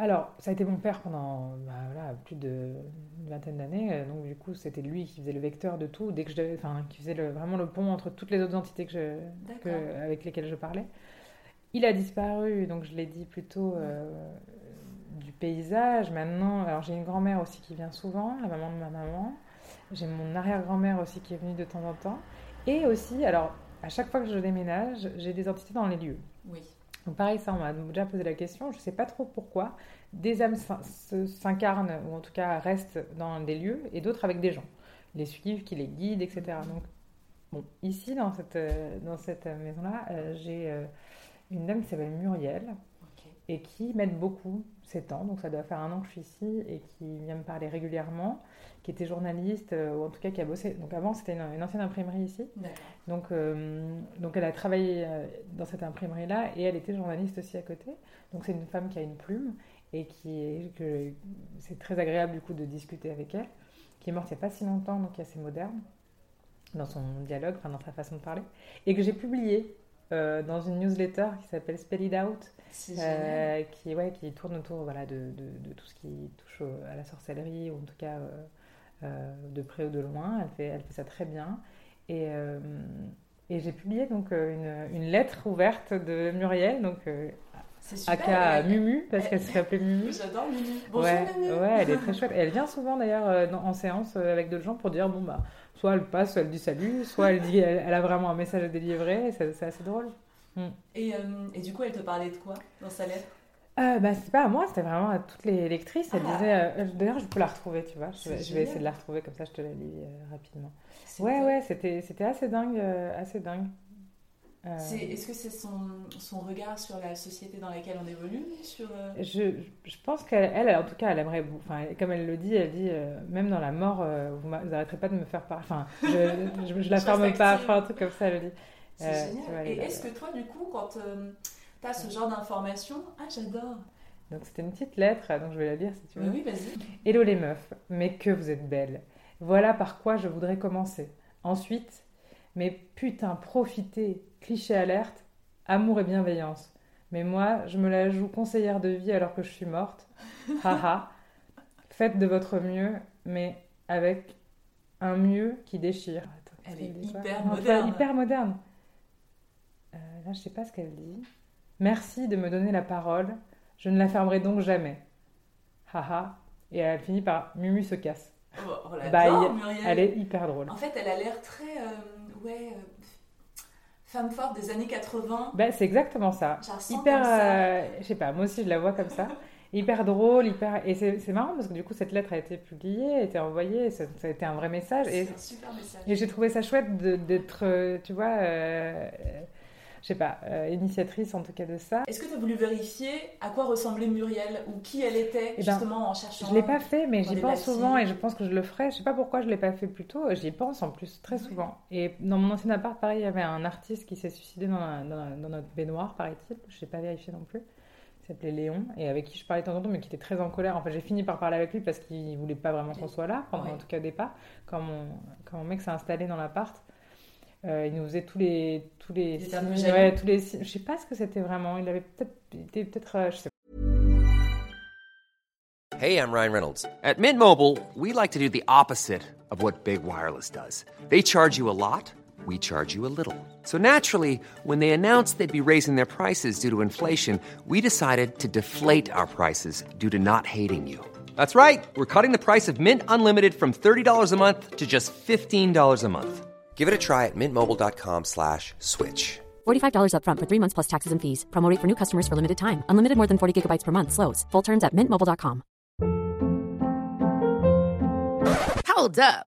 Speaker 2: Alors, ça a été mon père pendant bah, voilà, plus de une vingtaine d'années. euh, Donc, du coup, c'était lui qui faisait le vecteur de tout, dès que je enfin, qui faisait le- vraiment le pont entre toutes les autres entités que je,
Speaker 1: D'accord.
Speaker 2: que- avec lesquelles je parlais. Il a disparu, donc je l'ai dit plutôt euh, du paysage. Maintenant, alors j'ai une grand-mère aussi qui vient souvent, la maman de ma maman. J'ai mon arrière-grand-mère aussi qui est venue de temps en temps. Et aussi, alors, à chaque fois que je déménage, j'ai des entités dans les lieux.
Speaker 1: Oui.
Speaker 2: Donc pareil, ça, on m'a déjà posé la question, je ne sais pas trop pourquoi. Des âmes s'incarnent, ou en tout cas restent dans des lieux, et d'autres avec des gens. les suivent, qui les guident, etc. Donc, bon, ici, dans cette, euh, dans cette maison-là, euh, j'ai euh, une dame qui s'appelle Muriel et qui m'aide beaucoup ces temps. Donc, ça doit faire un an que je suis ici et qui vient me parler régulièrement, qui était journaliste, euh, ou en tout cas qui a bossé. Donc, avant, c'était une, une ancienne imprimerie ici. Donc, euh, donc elle a travaillé euh, dans cette imprimerie-là et elle était journaliste aussi à côté. Donc c'est une femme qui a une plume et qui est, que c'est très agréable du coup de discuter avec elle, qui est morte il n'y a pas si longtemps, donc qui est assez moderne dans son dialogue, enfin dans sa façon de parler, et que j'ai publié euh, dans une newsletter qui s'appelle Spell It Out, euh, qui, ouais, qui tourne autour voilà, de, de- de tout ce qui touche à la sorcellerie, ou en tout cas euh, de près ou de loin. Elle fait, elle fait ça très bien. Et, euh, et j'ai publié donc euh, une, une lettre ouverte de Muriel, donc euh,
Speaker 1: super.
Speaker 2: aka Mumu, parce qu'elle s'appelait Mumu. *laughs*
Speaker 1: J'adore Mumu. Bonjour
Speaker 2: Ouais,
Speaker 1: Mumu.
Speaker 2: ouais, elle est très *laughs* chouette. Et elle vient souvent d'ailleurs euh, en séance euh, avec d'autres gens pour dire bon bah soit elle passe, soit elle dit salut, soit elle dit elle, elle a vraiment un message à délivrer. et C'est assez drôle.
Speaker 1: Et, euh, et du coup, elle te parlait de quoi dans sa lettre?
Speaker 2: Euh, bah, c'est pas à moi, c'était vraiment à toutes les lectrices. Elle
Speaker 1: Ah.
Speaker 2: disait, euh, d'ailleurs, je peux la retrouver, tu vois. Je vais, je vais
Speaker 1: génial.
Speaker 2: essayer de la retrouver comme ça, je te la lis euh, rapidement. Ouais, ouais, c'était, c'était assez dingue, euh, assez dingue. Euh,
Speaker 1: Est-ce que c'est son, son regard sur la société dans laquelle on évolue sur, euh,
Speaker 2: je, je pense qu'elle, elle, en tout cas, elle aimerait, enfin, comme elle le dit, elle dit, euh, même dans la mort, euh, vous n'arrêterez pas de me faire parler. Enfin, je, je, je la *laughs* ferme pas, enfin, un truc comme ça, elle le dit.
Speaker 1: C'est
Speaker 2: Euh,
Speaker 1: génial.
Speaker 2: vois,
Speaker 1: Et est-ce que toi, du coup, quand tu as ce genre d'informations, ah j'adore.
Speaker 2: Donc, c'était une petite lettre, donc je vais la lire si tu veux.
Speaker 1: Oui, oui, vas-y.
Speaker 2: Hello les meufs, mais que vous êtes belles. Voilà par quoi je voudrais commencer. Ensuite, mais putain, profitez, cliché alerte, amour et bienveillance. Mais moi, je me la joue conseillère de vie alors que je suis morte. Haha. *laughs* Faites de votre mieux, mais avec un mieux qui déchire. Attends,
Speaker 1: Elle est hyper moderne.
Speaker 2: Hyper moderne. Euh, là, je sais pas ce qu'elle dit. Merci de me donner la parole. Je ne la fermerai donc jamais. Haha. Et elle finit par Mumu se casse.
Speaker 1: Oh, on l'adore,
Speaker 2: Bye.
Speaker 1: Muriel.
Speaker 2: Elle est hyper drôle.
Speaker 1: En fait, elle a l'air très, euh, ouais, euh, femme forte des années 80.
Speaker 2: Ben, c'est exactement ça. Hyper, euh, je sais pas, moi aussi je la vois comme ça. *laughs* Hyper drôle, hyper. Et c'est marrant parce que du coup cette lettre a été publiée, a été envoyée, et ça, ça a été un vrai message. Et,
Speaker 1: C'est un super message.
Speaker 2: et j'ai trouvé ça chouette d'être, tu vois, euh, je sais pas, euh, initiatrice en tout cas de ça.
Speaker 1: Est-ce que tu as voulu vérifier à quoi ressemblait Muriel ou qui elle était,
Speaker 2: Eh ben,
Speaker 1: justement, en cherchant
Speaker 2: Je l'ai pas fait, mais j'y pense souvent et je pense que je le ferai. Je sais pas pourquoi je l'ai pas fait plus tôt. J'y pense en plus très souvent. Et dans mon ancien appart, pareil, il y avait un artiste qui s'est suicidé dans, la- dans la- dans notre baignoire, paraît-il. Je n'ai pas vérifié non plus. Il s'appelait Léon et avec qui je parlais de temps en temps, mais qui était très en colère. En fait, j'ai fini par parler avec lui parce qu'il voulait pas vraiment qu'on soit là, pendant,
Speaker 1: Ouais.
Speaker 2: en tout cas au départ. Quand mon, quand mon mec s'est installé dans l'appart, euh, il nous faisait tous les tous les
Speaker 1: Il était un peu
Speaker 2: signes- ouais, tous les signes- je sais pas ce que c'était vraiment. Il avait peut-être il peut-être euh, je sais
Speaker 3: Hey, I'm Ryan Reynolds. At Mint Mobile, we like to do the opposite of what Big Wireless does. They charge you a lot, we charge you a little. So naturally, when they announced they'd be raising their prices due to inflation, we decided to deflate our prices due to not hating you. That's right. We're cutting the price of Mint Unlimited from $30 a month to just $15 a month. Give it a try at mintmobile.com slash switch.
Speaker 4: $45 upfront for three months plus taxes and fees. Promo rate for new customers for limited time. Unlimited more than 40 gigabytes per month. Slows. Full terms at mintmobile.com.
Speaker 5: Hold up.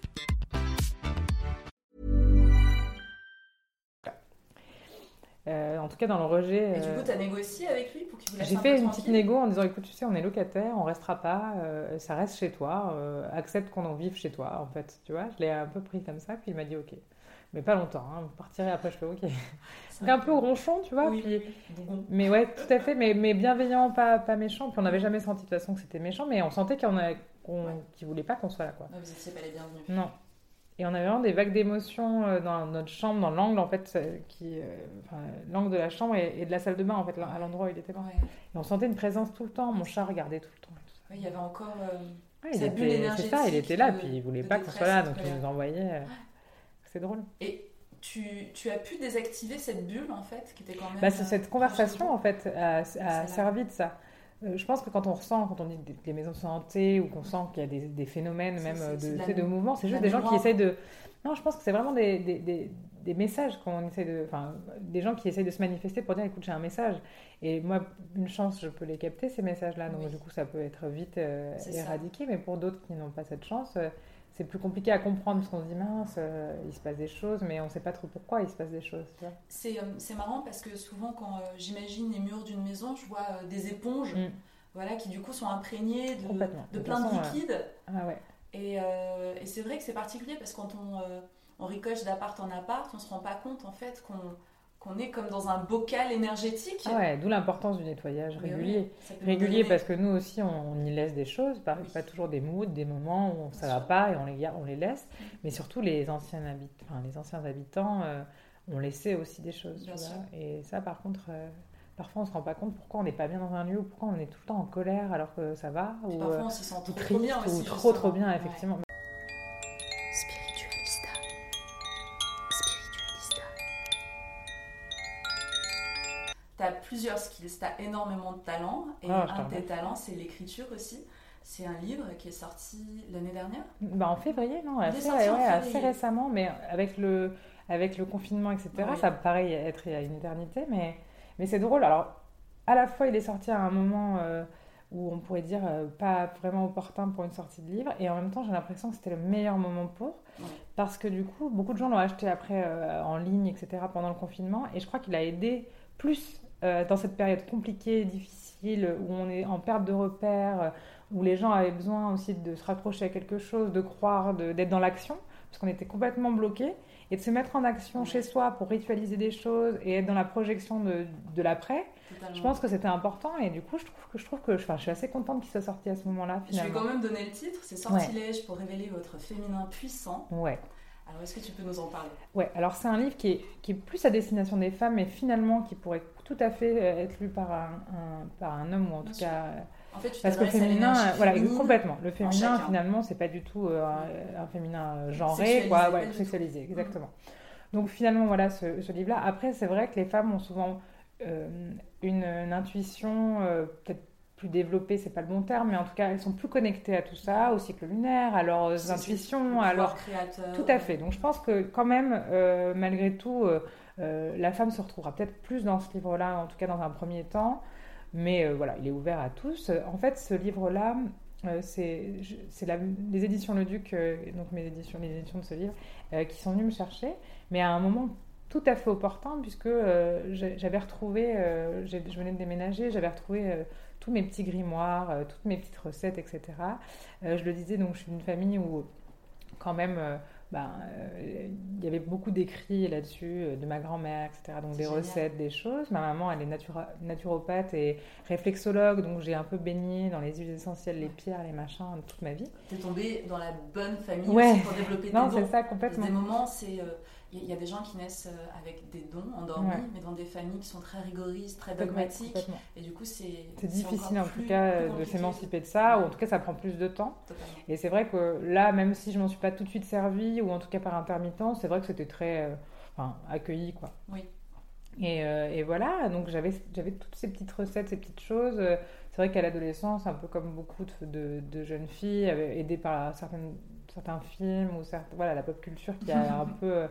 Speaker 2: Euh, en tout cas, dans le rejet.
Speaker 1: Et du
Speaker 2: euh,
Speaker 1: coup, tu as négocié avec lui pour qu'il vous laisse
Speaker 2: J'ai
Speaker 1: un
Speaker 2: fait
Speaker 1: peu
Speaker 2: une petite négo en disant écoute, tu sais, on est locataire, on restera pas, euh, ça reste chez toi, euh, accepte qu'on en vive chez toi, en fait, tu vois. Je l'ai un peu pris comme ça, puis il m'a dit ok. Mais pas longtemps, hein, vous partirez après, je fais ok. C'est un peu ronchon, tu vois.
Speaker 1: Oui,
Speaker 2: puis-. Mais ouais, tout à fait, mais, mais bienveillant, pas, pas méchant. Puis on n'avait jamais senti de toute façon que c'était méchant, mais on sentait qu'on a- qu'on-
Speaker 1: Ouais.
Speaker 2: qu'il voulait pas qu'on soit là, quoi.
Speaker 1: Ouais, vous étiez pas les bienvenus.
Speaker 2: Non. Et on avait vraiment des vagues d'émotions euh, dans notre chambre, dans l'angle en fait, euh, qui, euh, enfin, l'angle de la chambre et, et de la salle de bain en fait, à l'endroit où il était mort.
Speaker 1: Ouais.
Speaker 2: Et on sentait une présence tout le temps. Mon chat regardait tout le temps. et tout ça.
Speaker 1: Ouais, il y avait encore. euh,
Speaker 2: Ouais, il
Speaker 1: Sa bulle
Speaker 2: était, c'est ça, il était là,
Speaker 1: de-
Speaker 2: puis il voulait pas qu'on soit là, donc il nous envoyait. euh, C'est drôle.
Speaker 1: Et tu, tu, as pu désactiver cette bulle en fait qui était quand même.
Speaker 2: Bah, cette conversation en fait a, a servi de ça. Euh, je pense que quand on ressent, quand on dit des maisons de santé ou qu'on sent qu'il y a des, des phénomènes même de, de, mouvement, c'est juste des gens qui essayent de. Non, je pense que c'est vraiment des, des, des messages qu'on essaie de. Enfin, des gens qui essayent de se manifester pour dire écoute, j'ai un message. Et moi, une chance, je peux les capter, ces messages-là. Donc, du coup, ça peut être vite euh, éradiqué. Mais pour d'autres qui n'ont pas cette chance. Euh, c'est plus compliqué à comprendre parce qu'on se dit mince, euh, il se passe des choses, mais on ne sait pas trop pourquoi il se passe des choses.
Speaker 1: C'est, euh, marrant parce que souvent, quand euh, j'imagine les murs d'une maison, je vois des éponges mm. voilà, qui du coup sont imprégnées de, de, plein de liquide.
Speaker 2: Ah ouais.
Speaker 1: Et, et, c'est vrai que c'est particulier parce que quand on, on ricoche d'appart en appart, on ne se rend pas compte en fait qu'on qu'on est comme dans un bocal énergétique.
Speaker 2: Ah ouais, d'où l'importance du nettoyage régulier. régulier parce que nous aussi, on, y laisse des choses, pas, pas, toujours des moods, des moments où ça va pas et on les, on les laisse. Mais surtout, les anciens, habitants, enfin, les anciens habitants euh, ont laissé aussi des choses. et ça, par contre, euh, parfois, on se rend pas compte pourquoi on n'est pas bien dans un lieu ou pourquoi on est tout le temps en colère alors que ça va.
Speaker 1: ou, parfois, on s'y sent trop, trop bien
Speaker 2: Ou trop, trop bien, effectivement.
Speaker 1: Plusieurs skills, tu as énormément de talents, et ah, un de tes talents, c'est l'écriture aussi. C'est un livre qui est sorti l'année dernière
Speaker 2: bah, En février, non assez, assez, récemment, mais avec le, avec le confinement, etc., ça paraît être il y a une éternité, mais, mais c'est drôle. Alors, à la fois, il est sorti à un moment euh, où on pourrait dire euh, pas vraiment opportun pour une sortie de livre, et en même temps, j'ai l'impression que c'était le meilleur moment pour, parce que du coup, beaucoup de gens l'ont acheté après euh, en ligne, etc., pendant le confinement, et je crois qu'il a aidé plus euh, dans cette période compliquée, difficile, où on est en perte de repères, euh, où les gens avaient besoin aussi de se raccrocher à quelque chose, de croire, d'être dans l'action, parce qu'on était complètement bloqués, et de se mettre en action chez soi pour ritualiser des choses et être dans la projection de, de l'après. Je pense que c'était important et du coup, je trouve que je, trouve que, enfin, je suis assez contente qu'il soit sorti à ce moment-là.
Speaker 1: Je vais quand même donner le titre, c'est Sortilège pour révéler votre féminin puissant.
Speaker 2: Ouais.
Speaker 1: Alors, est-ce que tu peux nous en parler?
Speaker 2: Ouais, alors c'est un livre qui est, qui est, plus à destination des femmes, mais finalement qui pourrait tout à fait euh, être lu par un, par un homme, ou en tout cas.
Speaker 1: En fait, tu
Speaker 2: parce que le féminin, voilà, complètement. Le féminin, finalement, c'est pas du tout euh, un, féminin genré, sexualisé, quoi, ouais, sexualisé, exactement. Donc finalement, voilà ce, ce livre-là. Après, c'est vrai que les femmes ont souvent euh, une, intuition peut-être plus développées, c'est pas le bon terme, mais en tout cas, elles sont plus connectées à tout ça, au cycle lunaire, à leurs intuitions, à leur... Tout à fait. Donc je pense que quand même, euh, malgré tout, euh, euh, la femme se retrouvera peut-être plus dans ce livre-là, en tout cas dans un premier temps, mais voilà, il est ouvert à tous. En fait, ce livre-là, c'est les éditions Le Duc, donc mes éditions, les éditions de ce livre, qui sont venues me chercher, mais à un moment tout à fait opportun, puisque j'avais retrouvé, je venais de déménager, j'avais retrouvé tous mes petits grimoires, euh, toutes mes petites recettes, etc. Euh, je le disais, donc je suis d'une famille où quand même euh, ben, il y avait beaucoup d'écrits là-dessus de ma grand-mère, etc. Donc des recettes, des choses. Ma maman, elle est naturopathe et réflexologue, donc j'ai un peu baigné dans les huiles essentielles, les pierres, les machins toute ma vie.
Speaker 1: Tu es tombée dans la bonne famille aussi pour développer tes
Speaker 2: non, c'est ça, complètement.
Speaker 1: Des moments, c'est il y, a des gens qui naissent euh, avec des dons endormis, mais dans des familles qui sont très rigoristes, très dogmatiques. Et du coup, c'est.
Speaker 2: C'est difficile en tout cas de s'émanciper de ça, ou en tout cas, ça prend plus de temps. Et c'est vrai que là, même si je m'en suis pas tout de suite servie, ou en tout cas par intermittent, c'est vrai que c'était très euh, enfin, accueilli, quoi.
Speaker 1: Oui.
Speaker 2: Et, euh, et, voilà, donc j'avais toutes ces petites recettes, ces petites choses. C'est vrai qu'à l'adolescence, un peu comme beaucoup de, de, jeunes filles, aidées par certaines, certains films ou certes, voilà, la pop culture qui a *laughs* un peu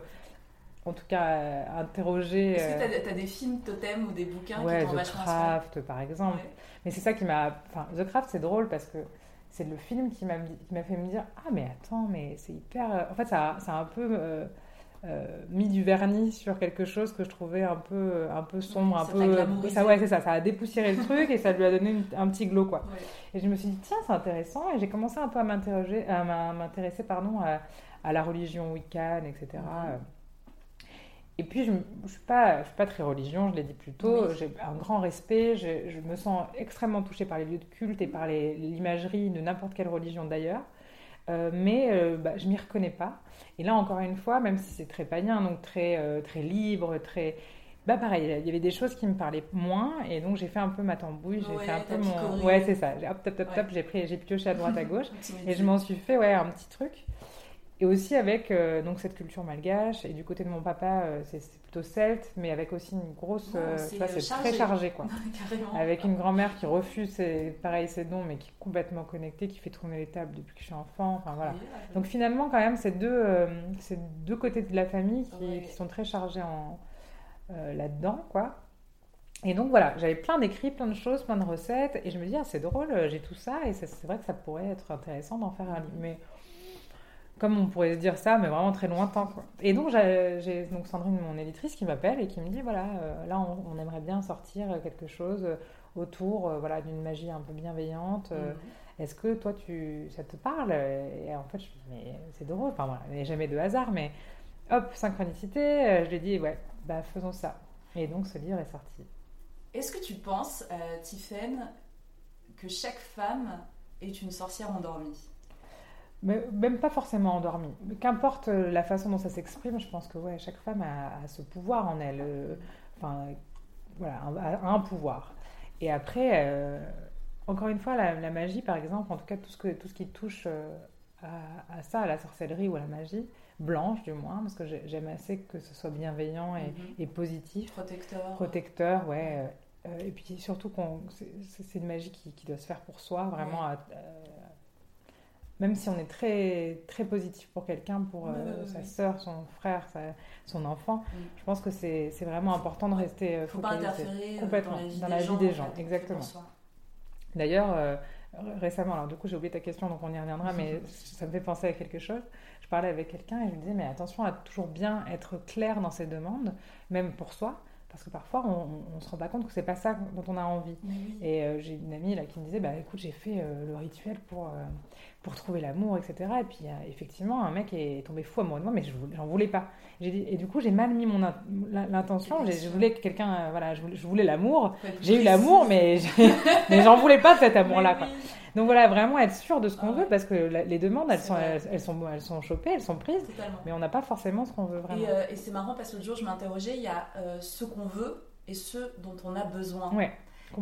Speaker 2: en tout cas euh, interroger.
Speaker 1: Est-ce que tu as, des films totems ou des bouquins
Speaker 2: ouais, qui t'ont vachement The Craft, par exemple. Mais c'est ça qui m'a. Enfin, The Craft, c'est drôle parce que c'est le film qui m'a fait me dire Ah, mais attends, mais c'est hyper. Euh, en fait, ça, ça a un peu. Euh, mis du vernis sur quelque chose que je trouvais un peu, un peu sombre, un peu. Ça, ouais, c'est ça, ça a dépoussiéré le truc et ça lui a donné un petit glow, quoi. Et je me suis dit, tiens, c'est intéressant. Et j'ai commencé un peu à m'interroger, à m'intéresser, pardon, à, la religion wiccan, etc. Et puis, je ne suis, pas, suis pas très religion, je l'ai dit plus tôt. J'ai un grand respect. Je, je, me sens extrêmement touchée par les lieux de culte et par l'imagerie de n'importe quelle religion d'ailleurs. Euh, mais euh, bah, je m'y reconnais pas. Et là, encore une fois, même si c'est très païen, donc très, euh, très libre, très. Bah pareil, il y avait des choses qui me parlaient moins, et donc j'ai fait un peu ma tambouille, j'ai fait un peu mon. Ouais, c'est ça. Hop, top, top, top, j'ai pris, j'ai pioché à droite, à *laughs* gauche, et je m'en suis fait ouais, un petit truc. Et aussi avec euh, donc cette culture malgache. Et du côté de mon papa euh, c'est plutôt celte mais avec aussi une grosse euh,
Speaker 1: c'est,
Speaker 2: très chargé. quoi. *laughs*
Speaker 1: Carrément.
Speaker 2: avec une grand-mère qui refuse ses, pareil ses dons mais qui est complètement connectée qui fait tourner les tables depuis que je suis enfant. Enfin voilà. Donc finalement quand même c'est deux c'est deux côtés de la famille qui,
Speaker 1: Ouais.
Speaker 2: qui sont très chargés en là-dedans quoi. Et donc voilà, j'avais plein d'écrits, plein de choses, plein de recettes, et je me dis, ah, c'est drôle, j'ai tout ça, et c'est vrai que ça pourrait être intéressant d'en faire un livre. Mais comme on pourrait se dire ça, mais vraiment très lointain. Quoi. Et donc, j'ai donc Sandrine, mon éditrice, qui m'appelle et qui me dit, voilà, euh, là, on, on aimerait bien sortir quelque chose autour euh, voilà, d'une magie un peu bienveillante. euh,
Speaker 1: Mhm.
Speaker 2: Est-ce que toi, tu, ça te parle? Et en fait, je me dis, mais c'est drôle, enfin voilà, il n'y a jamais de hasard, mais hop, synchronicité, euh, je lui ai dit, ouais, bah faisons ça. Et donc, ce livre est sorti.
Speaker 1: Est-ce que tu penses, euh, Tiffaine, que chaque femme est une sorcière endormie?
Speaker 2: Même pas forcément endormie. Mais Qu'importe euh, la façon dont ça s'exprime, je pense que ouais, chaque femme a, a ce pouvoir en elle. euh, Enfin, voilà, a, a un pouvoir. Et après, euh, encore une fois, la, la magie, par exemple, en tout cas tout ce, que, tout ce qui touche euh, à, à ça, à la sorcellerie ou à la magie, blanche du moins, parce que j'ai- j'aime assez que ce soit bienveillant et,
Speaker 1: Mhm.
Speaker 2: et positif.
Speaker 1: Protecteur
Speaker 2: protecteur, ouais. et puis surtout, c'est, une magie qui, qui doit se faire pour soi, vraiment. à- même si on est très, très positif pour quelqu'un, pour euh, sa sœur, son frère, sa- son enfant,
Speaker 1: Mm.
Speaker 2: je pense que c'est, vraiment important de rester euh,
Speaker 1: Faut pas
Speaker 2: focalisé.
Speaker 1: interférer euh,
Speaker 2: Complètement,
Speaker 1: dans la vie
Speaker 2: dans
Speaker 1: des
Speaker 2: la vie
Speaker 1: gens.
Speaker 2: des
Speaker 1: fait
Speaker 2: exactement. D'ailleurs, euh, récemment, alors du coup j'ai oublié ta question, donc on y reviendra, mais *laughs* ça me fait penser à quelque chose. Je parlais avec quelqu'un et je lui disais, mais attention à toujours bien être clair dans ses demandes, même pour soi, parce que parfois on, ne se rend pas compte que c'est pas ça dont on a envie.
Speaker 1: Oui.
Speaker 2: Et euh, j'ai une amie là qui me disait, bah écoute, j'ai fait euh, le rituel pour, euh, pour trouver l'amour, etc. Et puis effectivement, un mec est tombé fou amoureux de moi, mais je j'en voulais pas. J'ai dit, et du coup, j'ai mal mis mon in- l'intention. Je voulais que quelqu'un, voilà, je voulais, l'amour. J'ai eu l'amour, *laughs* mais j'en voulais pas de cet amour-là.
Speaker 1: Oui,
Speaker 2: Donc voilà, vraiment être sûr de ce qu'on
Speaker 1: Ah
Speaker 2: veut, parce que la- les demandes, elles sont, elles, elles sont, elles sont chopées, elles sont prises,
Speaker 1: totalement.
Speaker 2: mais on n'a pas forcément ce qu'on veut vraiment.
Speaker 1: Et, euh, et c'est marrant parce que l'autre jour, je m'interrogeais, il y a euh, ce qu'on veut et ce dont on a besoin.
Speaker 2: Ouais,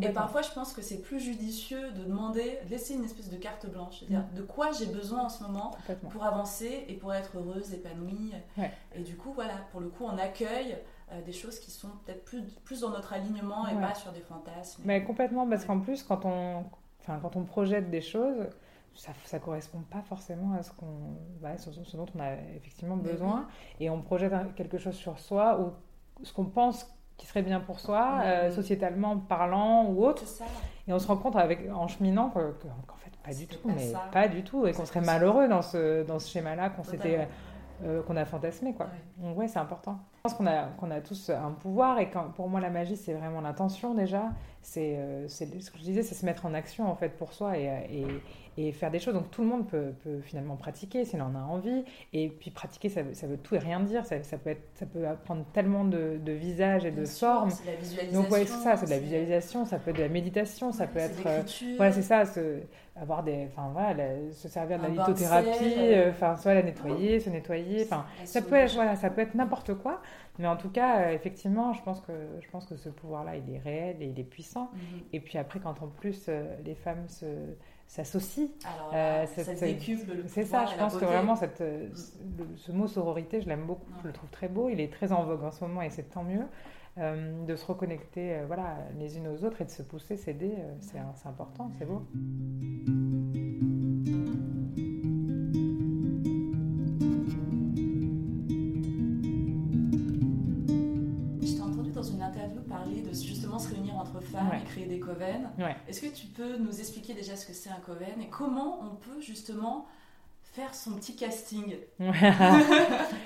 Speaker 1: Et parfois, je pense que c'est plus judicieux de demander, de laisser une espèce de carte blanche, c'est-à-dire
Speaker 2: Mm.
Speaker 1: de quoi j'ai besoin en ce moment pour avancer et pour être heureuse, épanouie.
Speaker 2: Ouais.
Speaker 1: Et du coup, voilà, pour le coup, on accueille euh, des choses qui sont peut-être plus, plus dans notre alignement et
Speaker 2: Ouais.
Speaker 1: pas sur des fantasmes.
Speaker 2: Mais complètement, parce qu'en plus, quand on, enfin, quand on projette des choses, ça ne correspond pas forcément à ce, qu'on, bah, ce, ce dont on a effectivement besoin. Et on projette quelque chose sur soi ou ce qu'on pense qui serait bien pour soi, euh, sociétalement parlant ou autre. Et on se rend compte avec, en cheminant que- que- qu'en fait, pas du tout,
Speaker 1: pas
Speaker 2: mais
Speaker 1: ça.
Speaker 2: pas du tout, et qu'on serait malheureux dans ce, dans ce schéma-là qu'on s'était, euh, qu'on a fantasmé, quoi. Donc ouais, c'est important. Je pense qu'on a, qu'on a tous un pouvoir, et quand, pour moi, la magie, c'est vraiment l'intention déjà. C'est, euh, ce que je disais, c'est se mettre en action en fait pour soi et, et, et faire des choses. Donc tout le monde peut, peut finalement pratiquer s'il en a envie. Et puis pratiquer, ça veut, ça veut tout et rien dire. Ça, ça peut, être, ça peut prendre tellement de, de visages et de formes.
Speaker 1: C'est de la visualisation.
Speaker 2: Donc ouais, c'est ça, c'est de la visualisation, ça peut être de la méditation, ça
Speaker 1: Ouais,
Speaker 2: peut être... euh, voilà, c'est ça, se, avoir des, enfin voilà, la- se servir de la lithothérapie, euh, enfin soit la nettoyer, se nettoyer, enfin ça peut être voilà, ça peut être n'importe quoi, mais en tout cas, euh, effectivement, je pense que je pense que ce pouvoir-là, il est réel et il est puissant.
Speaker 1: Mhm.
Speaker 2: Et puis après, quand en plus euh, les femmes se s'associent, euh,
Speaker 1: ça décuple le
Speaker 2: c'est ça, je pense que vraiment cette, euh, le- ce mot sororité, je l'aime beaucoup, je le trouve très beau, il est très en vogue en ce moment et c'est tant mieux. euh, de se reconnecter euh, voilà, les unes aux autres et de se pousser, s'aider, c'est important, c'est beau.
Speaker 1: Femmes
Speaker 2: Ouais.
Speaker 1: et créer des coven.
Speaker 2: Ouais.
Speaker 1: Est-ce que tu peux nous expliquer déjà ce que c'est un coven et comment on peut justement faire son petit casting *laughs*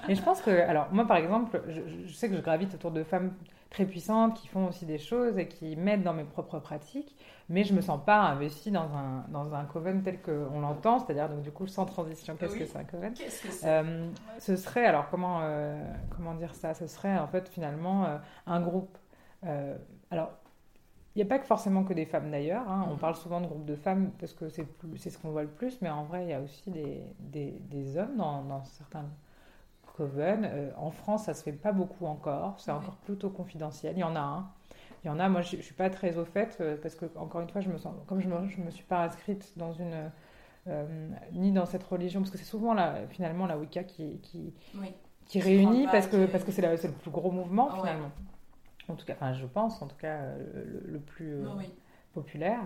Speaker 2: Et je pense que, alors moi par exemple, je, je sais que je gravite autour de femmes très puissantes qui font aussi des choses et qui m'aident dans mes propres pratiques, mais je me sens pas investie dans un, dans un coven tel qu'on l'entend, c'est-à-dire donc du coup sans transition, qu'est-ce
Speaker 1: Oui.
Speaker 2: que c'est un coven?
Speaker 1: Qu'est-ce que c'est?
Speaker 2: Euh, ce serait, alors comment, euh, comment dire ça? Ce serait en fait finalement euh, un groupe. alors, il n'y a pas que forcément que des femmes d'ailleurs. hein. On
Speaker 1: Mhm.
Speaker 2: parle souvent de groupes de femmes parce que c'est plus- c'est ce qu'on voit le plus, mais en vrai, il y a aussi des, des, des hommes dans, dans certains coven. Euh, en France, ça se fait pas beaucoup encore. C'est
Speaker 1: Ouais.
Speaker 2: encore plutôt confidentiel. Il y en a un. Il y en a, moi je ne suis pas très au fait euh, parce que, encore une fois, je me sens, comme je me, je me suis pas inscrite dans une ni dans cette religion, parce que c'est souvent la, finalement la Wicca qui, qui,
Speaker 1: Oui.
Speaker 2: qui
Speaker 1: Je
Speaker 2: réunit, parce que
Speaker 1: que-
Speaker 2: parce que c'est la- c'est le plus gros mouvement
Speaker 1: Ah ouais.
Speaker 2: En tout cas, enfin, je pense, en tout cas, euh, le, le plus euh,
Speaker 1: Oui, oui.
Speaker 2: populaire.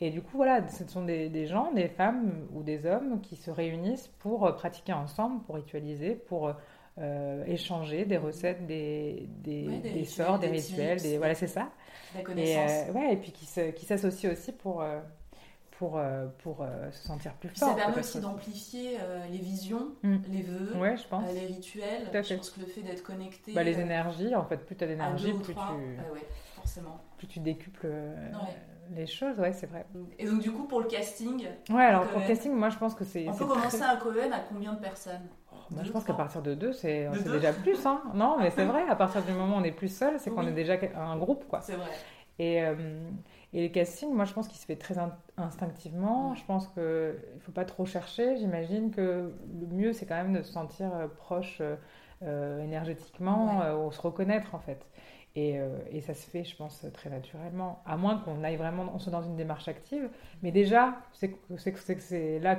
Speaker 2: Et du coup, voilà, ce sont des, des gens, des femmes ou des hommes qui se réunissent pour euh, pratiquer ensemble, pour ritualiser, pour euh, échanger des recettes, des, des,
Speaker 1: Ouais, des
Speaker 2: des
Speaker 1: rituels,
Speaker 2: sorts, des rituels,
Speaker 1: tips.
Speaker 2: des, voilà, c'est ça.
Speaker 1: La
Speaker 2: Et,
Speaker 1: connaissance.
Speaker 2: euh, ouais, et puis qui s'associent aussi pour, pour, euh, pour euh, se sentir plus fort.
Speaker 1: ça permet aussi d'amplifier euh, les visions,
Speaker 2: Mm.
Speaker 1: les vœux,
Speaker 2: Ouais, je pense.
Speaker 1: euh, les rituels.
Speaker 2: À
Speaker 1: Je pense que le fait d'être connecté
Speaker 2: Bah, les énergies, en fait, plus tu as
Speaker 1: à
Speaker 2: d'énergie, plus tu,
Speaker 1: ouais, ouais, forcément.
Speaker 2: plus tu décuples
Speaker 1: Ouais.
Speaker 2: les choses, ouais, c'est vrai.
Speaker 1: Et donc du coup pour le casting,
Speaker 2: Ouais, alors pour le casting, moi je pense que c'est.
Speaker 1: on peut commencer
Speaker 2: très-
Speaker 1: un Cohen à combien de personnes?
Speaker 2: Moi, je pense qu'à partir de deux, c'est
Speaker 1: De
Speaker 2: déjà plus, hein. *laughs* Non, mais c'est vrai, à partir du moment où on est plus seul, c'est qu'on
Speaker 1: Oui.
Speaker 2: est déjà un groupe, quoi.
Speaker 1: C'est vrai.
Speaker 2: Et, et le casting, moi, je pense qu'il se fait très in- instinctivement. Je pense qu'il ne faut pas trop chercher. J'imagine que le mieux, c'est quand même de se sentir euh, proche euh, euh, énergétiquement,
Speaker 1: Ouais.
Speaker 2: euh, ou se reconnaître, en fait. Et, euh, et ça se fait, je pense, très naturellement. À moins qu'on aille vraiment, on soit dans une démarche active. Mais déjà, c'est que c'est là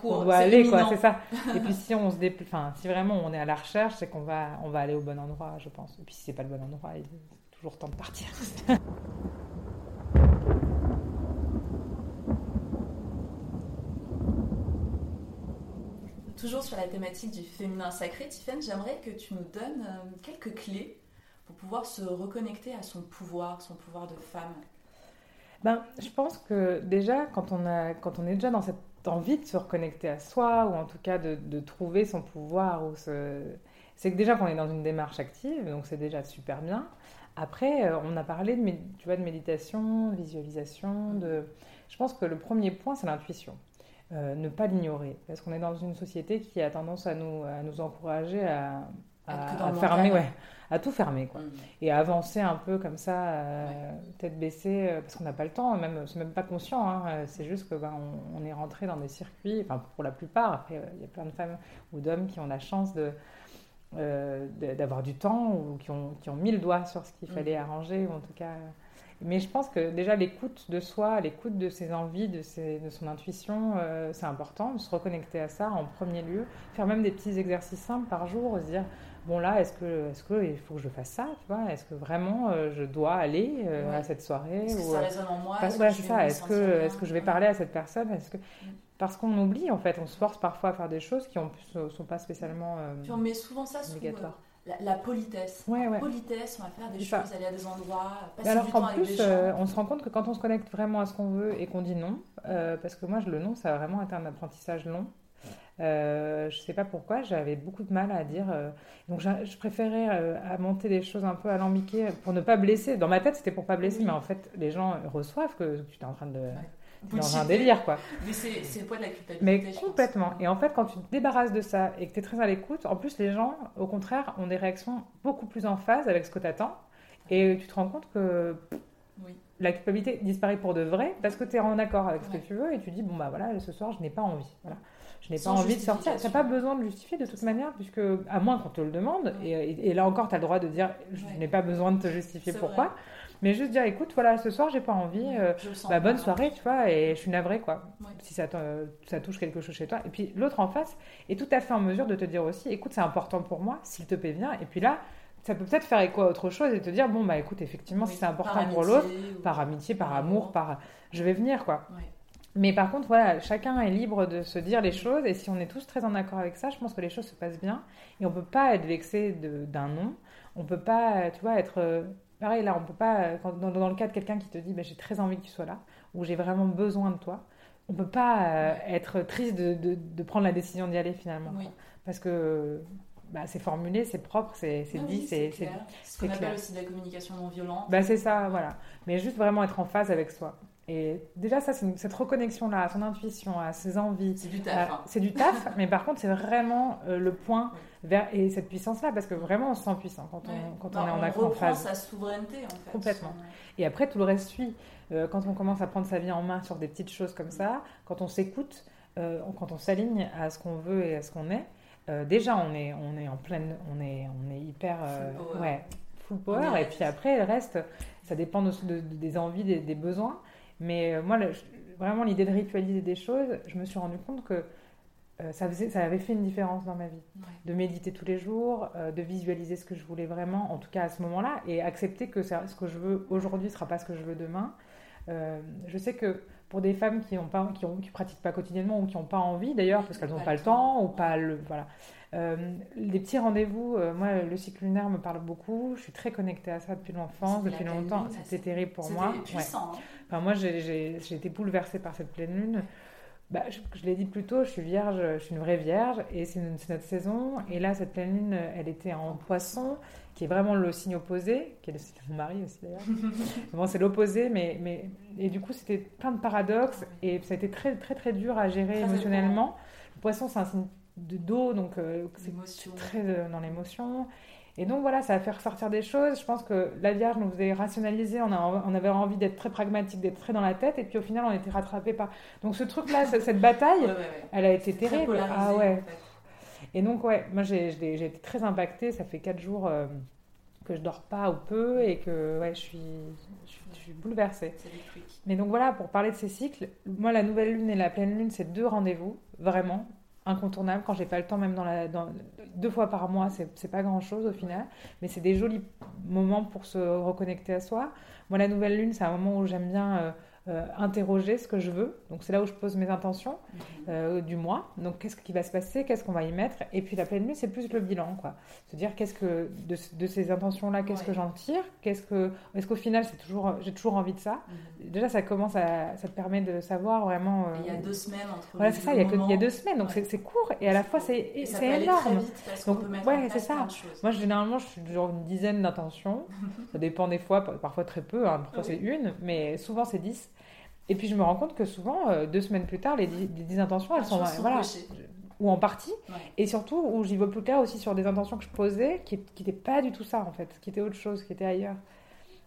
Speaker 2: qu'on doit aller, quoi, c'est ça. *laughs* Et puis si on se enfin, si vraiment on est à la recherche, c'est qu'on va, on va aller au bon endroit, je pense. Et puis si c'est pas le bon endroit, il est toujours temps de partir. *laughs*
Speaker 1: Toujours sur la thématique du féminin sacré, Tiffany, j'aimerais que tu nous donnes euh, quelques clés pour pouvoir se reconnecter à son pouvoir, son pouvoir de femme.
Speaker 2: Ben, je pense que déjà, quand on, a, quand on est déjà dans cette envie de se reconnecter à soi, ou en tout cas de, trouver son pouvoir, ou c'est que déjà qu'on est dans une démarche active, donc c'est déjà super bien. Après, euh, on a parlé de méditation, de visualisation. De... Je pense que le premier point, c'est l'intuition. Euh, ne pas l'ignorer. Parce qu'on est dans une société qui a tendance à nous, à nous encourager à,
Speaker 1: À
Speaker 2: fermer, ouais, à tout fermer. Quoi
Speaker 1: Mm.
Speaker 2: et à avancer un peu comme ça, euh, tête baissée, euh, parce qu'on n'a pas le temps, même, c'est même pas conscient, hein, c'est juste que ben, on, on est rentré dans des circuits, enfin pour la plupart, après il y a plein de femmes ou d'hommes qui ont la chance de, euh, d'avoir du temps ou qui ont, qui ont mis le doigt sur ce qu'il
Speaker 1: Mhm.
Speaker 2: fallait arranger, ou en tout cas. Mais je pense que déjà l'écoute de soi, l'écoute de ses envies, de, ses- de son intuition, euh, c'est important, de se reconnecter à ça en premier lieu, faire même des petits exercices simples par jour, se dire bon là, est-ce que, est-ce que il faut que je fasse ça, tu vois? Est-ce que vraiment euh, je dois aller euh,
Speaker 1: Ouais.
Speaker 2: à cette soirée
Speaker 1: Est-ce que ça résonne en moi? Est-ce que
Speaker 2: voilà, Est-ce que, est-ce que je vais parler à cette personne? Est-ce que parce qu'on oublie en fait, on se force parfois à faire des choses qui ne sont pas spécialement
Speaker 1: Puis on met souvent ça sous. La, la politesse.
Speaker 2: Ouais, ouais.
Speaker 1: Politesse, on va faire des choses,
Speaker 2: ça.
Speaker 1: aller à des endroits, passer
Speaker 2: alors
Speaker 1: du avec des
Speaker 2: plus,
Speaker 1: gens.
Speaker 2: euh, on se rend compte que quand on se connecte vraiment à ce qu'on veut et qu'on dit non, euh, parce que moi, je- le non, ça a vraiment été un apprentissage long. Euh, je sais pas pourquoi, j'avais beaucoup de mal à dire. euh, donc, je préférais à monter des choses un peu alambiquées pour ne pas blesser. Dans ma tête, c'était pour pas blesser,
Speaker 1: Oui.
Speaker 2: mais en fait, les gens reçoivent que tu es en train de. Dans un délire, quoi.
Speaker 1: Mais c'est poids de la culpabilité.
Speaker 2: Mais complètement. Et en fait, quand tu te débarrasses de ça et que tu es très à l'écoute, en plus, les gens, au contraire, ont des réactions beaucoup plus en phase avec ce que tu attends. Et tu te rends compte que
Speaker 1: Oui.
Speaker 2: la culpabilité disparaît pour de vrai parce que tu es en accord avec ce
Speaker 1: Ouais.
Speaker 2: que tu veux et tu dis, bon, bah voilà, ce soir, je n'ai pas envie. Voilà. Je n'ai pas envie de sortir. Tu n'as pas besoin de justifier de toute manière, puisque, à moins qu'on te le demande, et, et- et là encore, tu as le droit de dire, je
Speaker 1: Ouais.
Speaker 2: n'ai pas besoin de te justifier pourquoi.
Speaker 1: vrai.
Speaker 2: Mais juste dire, écoute, voilà, ce soir, j'ai pas envie. euh, bah, bonne soirée, tu vois, et je suis navrée, quoi.
Speaker 1: Ouais.
Speaker 2: Si ça, ça touche quelque chose chez toi. Et puis l'autre en face est tout à fait en mesure de te dire aussi, écoute, c'est important pour moi, s'il te plaît, viens. Et puis là, ça peut peut-être faire écho à autre chose et te dire, bon, bah écoute, effectivement,
Speaker 1: Oui,
Speaker 2: si c'est important pour l'autre,
Speaker 1: ou-
Speaker 2: par amitié, par
Speaker 1: par
Speaker 2: amour,
Speaker 1: amour.
Speaker 2: par. Je vais venir, quoi.
Speaker 1: Ouais.
Speaker 2: Mais par contre, voilà, chacun est libre de se dire les choses. Et si on est tous très en accord avec ça, je pense que les choses se passent bien. Et on peut pas être vexé d'un non. On peut pas, tu vois, être. Pareil, là, on peut pas. euh, quand- dans, dans le cas de quelqu'un qui te dit, bah, j'ai très envie que tu sois là, ou j'ai vraiment besoin de toi, on peut pas euh, être triste de, de- de prendre la décision d'y aller finalement.
Speaker 1: Oui.
Speaker 2: Parce que bah, c'est formulé, c'est propre, c'est
Speaker 1: Ah
Speaker 2: dit,
Speaker 1: oui,
Speaker 2: c'est.
Speaker 1: clair.
Speaker 2: c'est-
Speaker 1: Ce qu'on appelle aussi de la communication non violente.
Speaker 2: Bah, c'est ça, voilà. Mais juste vraiment être en phase avec soi. Et déjà, ça, c'est une- cette reconnexion-là à son intuition, à ses envies.
Speaker 1: C'est du taf. hein.
Speaker 2: C'est du taf, *laughs* mais par contre, c'est vraiment euh, le point vers. Et cette puissance-là, parce que vraiment, on se sent puissant quand on,
Speaker 1: Ouais.
Speaker 2: quand
Speaker 1: Bah,
Speaker 2: on est en, accord, en phase.
Speaker 1: sa souveraineté en fait.
Speaker 2: Complètement. Et après, tout le reste suit. Euh, quand on commence à prendre sa vie en main sur des petites choses comme ça, quand on s'écoute, euh, quand on s'aligne à ce qu'on veut et à ce qu'on est, déjà, on est, on est en pleine. On est, on est hyper.
Speaker 1: Full power.
Speaker 2: ouais, full power. Et puis après, le reste, ça dépend de- de- des envies, des, des besoins. Mais euh, moi, le- vraiment l'idée de ritualiser des choses, je me suis rendu compte que euh, ça, faisait, ça avait fait une différence dans ma vie.
Speaker 1: Ouais.
Speaker 2: De méditer tous les jours, euh, de visualiser ce que je voulais vraiment, en tout cas à ce moment-là, et accepter que ça- ce que je veux aujourd'hui ne sera pas ce que je veux demain. Euh, je sais que pour des femmes qui pas, qui ont, qui pratiquent pas quotidiennement ou qui n'ont pas envie d'ailleurs, parce qu'elles n'ont pas le temps ou pas le, voilà. Les petits rendez-vous, moi le cycle lunaire me parle beaucoup. Je suis très connectée à ça depuis l'enfance, depuis longtemps. C'était terrible pour moi. Ouais.
Speaker 1: puissant. hein.
Speaker 2: Enfin, moi, j'ai- été bouleversée par cette pleine lune. Bah, je, je l'ai dit plus tôt, je suis vierge, je suis une vraie vierge, et c'est notre saison. Et là, cette pleine lune, elle était en poisson, qui est vraiment le signe opposé, qui est le signe de mon mari aussi d'ailleurs. *laughs* bon, c'est l'opposé, mais, mais. Et du coup, c'était plein de paradoxes, et ça a été très, très, très dur à gérer
Speaker 1: Très
Speaker 2: émotionnellement. Le poisson, c'est un signe de dos, donc euh, c'est très euh, dans l'émotion. Et donc voilà, ça va faire ressortir des choses. Je pense que la Vierge nous faisait rationaliser, on, a, on avait envie d'être très pragmatique, d'être très dans la tête, et puis au final on était rattrapé par... Donc ce truc-là, ce- cette bataille, *laughs*
Speaker 1: Ouais, ouais, ouais.
Speaker 2: elle a été terrible. Ah ouais.
Speaker 1: en fait.
Speaker 2: Et donc ouais, moi j'ai été très impactée, ça fait 4 jours euh, que je dors pas ou peu, et que ouais, je suis, je suis, je suis bouleversée. Mais donc voilà, pour parler de ces cycles, moi la nouvelle lune et la pleine lune, c'est deux rendez-vous, vraiment incontournables. Quand j'ai pas le temps, même dans la, deux fois par mois, c'est pas grand chose au final, mais c'est des jolis moments pour se reconnecter à soi. Moi, la nouvelle lune, c'est un moment où j'aime bien euh, interroger ce que je veux. Donc c'est là où je pose mes intentions euh, du mois. Donc qu'est-ce qui va se passer, qu'est-ce qu'on va y mettre. Et puis la pleine lune, c'est plus le bilan, quoi. Se dire qu'est-ce que de, de ces intentions-là, qu'est-ce
Speaker 1: Ouais.
Speaker 2: que j'en tire, qu'est-ce que, est-ce qu'au final, c'est toujours, j'ai toujours envie de ça.
Speaker 1: Mhm.
Speaker 2: Déjà, ça commence à, ça te permet de savoir vraiment. euh,
Speaker 1: Il y a deux semaines entre
Speaker 2: Voilà, c'est ça. Il y a, que- il y a deux semaines, donc
Speaker 1: Ouais.
Speaker 2: c'est c'est court et à la fois c'est
Speaker 1: Et ça
Speaker 2: c'est
Speaker 1: peut aller très
Speaker 2: énorme.
Speaker 1: vite parce qu'on
Speaker 2: Donc,
Speaker 1: peut mettre
Speaker 2: ouais,
Speaker 1: en
Speaker 2: c'est ça. Moi, généralement, je suis genre une dizaine d'intentions. *laughs* Ça dépend des fois, par- parfois très peu, hein, parfois c'est une, mais souvent c'est dix. Et puis je me rends compte que souvent, euh, deux semaines plus tard, les les intentions, elles
Speaker 1: Les
Speaker 2: sont, voilà, ou en partie.
Speaker 1: Ouais.
Speaker 2: Et surtout, où j'y vois plus clair aussi sur des intentions que je posais, qui n'étaient pas du tout ça en fait, qui étaient autre chose, qui étaient ailleurs.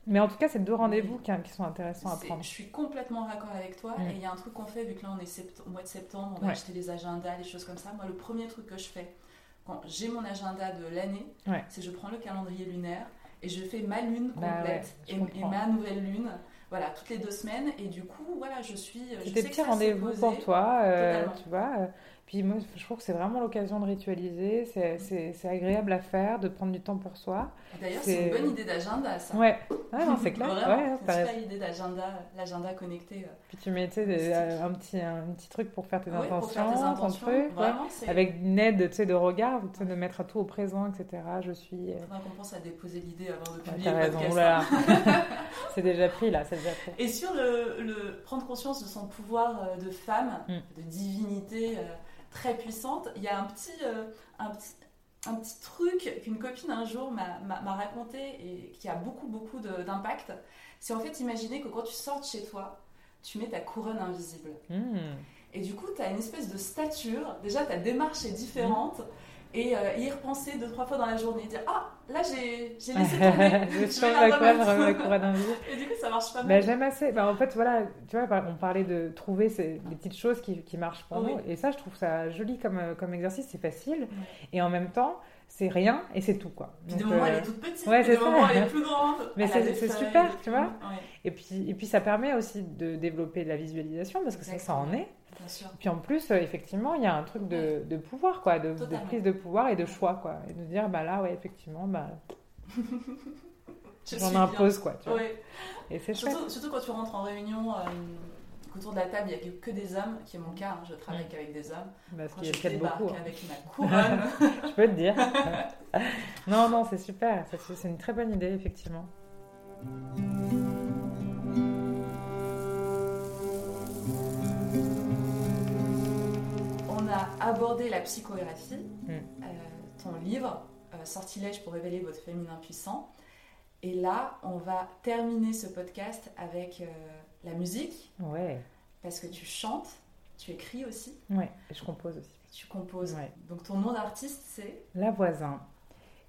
Speaker 2: Mais en tout cas, c'est deux rendez-vous qui, qui sont intéressants à prendre.
Speaker 1: Je suis complètement raccord avec toi.
Speaker 2: Mm.
Speaker 1: Et il y a un truc qu'on fait, vu que là on est sept- au mois de septembre, on va
Speaker 2: Ouais.
Speaker 1: acheter des agendas, des choses comme ça. Moi, le premier truc que je fais quand j'ai mon agenda de l'année,
Speaker 2: Ouais.
Speaker 1: c'est je prends le calendrier lunaire et je fais ma lune
Speaker 2: Bah
Speaker 1: complète
Speaker 2: ouais,
Speaker 1: et, ma nouvelle lune. Voilà, toutes les deux semaines. Et du coup, voilà, je suis.
Speaker 2: C'est
Speaker 1: sais
Speaker 2: des petits rendez-vous pour toi, euh, tu vois. Puis moi, je trouve que c'est vraiment l'occasion de ritualiser. C'est- C'est c'est agréable à faire, de prendre du temps pour soi.
Speaker 1: D'ailleurs,
Speaker 2: C'est-
Speaker 1: une bonne idée d'agenda, ça.
Speaker 2: Ouais, ouais non, c'est clair.
Speaker 1: Vraiment,
Speaker 2: Ouais,
Speaker 1: c'est une idée d'agenda, l'agenda connecté. euh.
Speaker 2: Puis tu mets euh, un, petit, un, petit truc pour faire tes
Speaker 1: Ouais, pour faire
Speaker 2: intentions,
Speaker 1: tes
Speaker 2: ton
Speaker 1: intentions.
Speaker 2: truc. ouais.
Speaker 1: Vraiment, c'est.
Speaker 2: Avec une aide de regard, de mettre tout au présent, etc. Je suis. euh,
Speaker 1: Faudra qu'on pense à déposer l'idée avant de
Speaker 2: ouais,
Speaker 1: publier
Speaker 2: T'as
Speaker 1: le podcast. hein. *laughs*
Speaker 2: c'est déjà pris là, c'est déjà pris.
Speaker 1: Et sur le, le prendre conscience de son pouvoir euh, de femme,
Speaker 2: Mm.
Speaker 1: de divinité euh, très puissante, il y a un petit, euh, un petit, un petit truc qu'une copine un jour m'a- raconté et qui a beaucoup, beaucoup d'impact. C'est en fait imaginer que quand tu sors de chez toi, tu mets ta couronne invisible.
Speaker 2: Hmm.
Speaker 1: Et du coup, tu as une espèce de stature. Déjà, ta démarche est différente. Et euh, y repenser deux, trois fois dans la journée. Dire Ah, là, j'ai laissé *laughs* tomber.
Speaker 2: je suis
Speaker 1: la remettre.
Speaker 2: la couronne invisible.
Speaker 1: Et du coup, ça marche pas
Speaker 2: Bah,
Speaker 1: mal.
Speaker 2: j'aime assez. Bah, en fait, voilà, tu vois, on parlait de trouver ces, des petites choses qui, qui marchent pour nous. Et ça, je trouve ça joli comme, euh, comme exercice, c'est facile. Et en même temps, c'est rien et c'est tout, quoi. Donc,
Speaker 1: des moments,
Speaker 2: euh,
Speaker 1: elle est toute petite,
Speaker 2: ouais, ça.
Speaker 1: moments, elle est plus grande. *laughs*
Speaker 2: Mais c'est- super, tu vois.
Speaker 1: Ouais,
Speaker 2: et, puis, et puis, ça permet aussi de développer de la visualisation, parce que ça, ça en est.
Speaker 1: bien sûr.
Speaker 2: Puis en plus, euh, effectivement, il y a un truc de, de pouvoir, quoi, de, prise de pouvoir et de choix, quoi. Et de dire, bah là, ouais, effectivement, bah, *laughs* j'en impose, quoi. Tu vois.
Speaker 1: Ouais.
Speaker 2: Et c'est chouette.
Speaker 1: Surtout, surtout quand tu rentres en réunion, euh, autour de la table, il n'y a que des hommes, qui est mon cas, hein, je travaille qu'avec des hommes.
Speaker 2: Parce
Speaker 1: Quand
Speaker 2: qu'il y a
Speaker 1: je débarque
Speaker 2: beaucoup. hein.
Speaker 1: avec ma *laughs* couronne,
Speaker 2: Je peux te dire. *laughs* non, non, c'est super. C'est une très bonne idée, effectivement.
Speaker 1: A abordé la psychographie,
Speaker 2: Mm.
Speaker 1: euh, ton livre, euh, Sortilège pour révéler votre féminin puissant. Et là, on va terminer ce podcast avec euh, la musique,
Speaker 2: Ouais,
Speaker 1: parce que tu chantes, tu écris aussi,
Speaker 2: ouais. Et je compose aussi.
Speaker 1: tu composes.
Speaker 2: Ouais.
Speaker 1: Donc ton nom d'artiste, c'est?
Speaker 2: La voisin.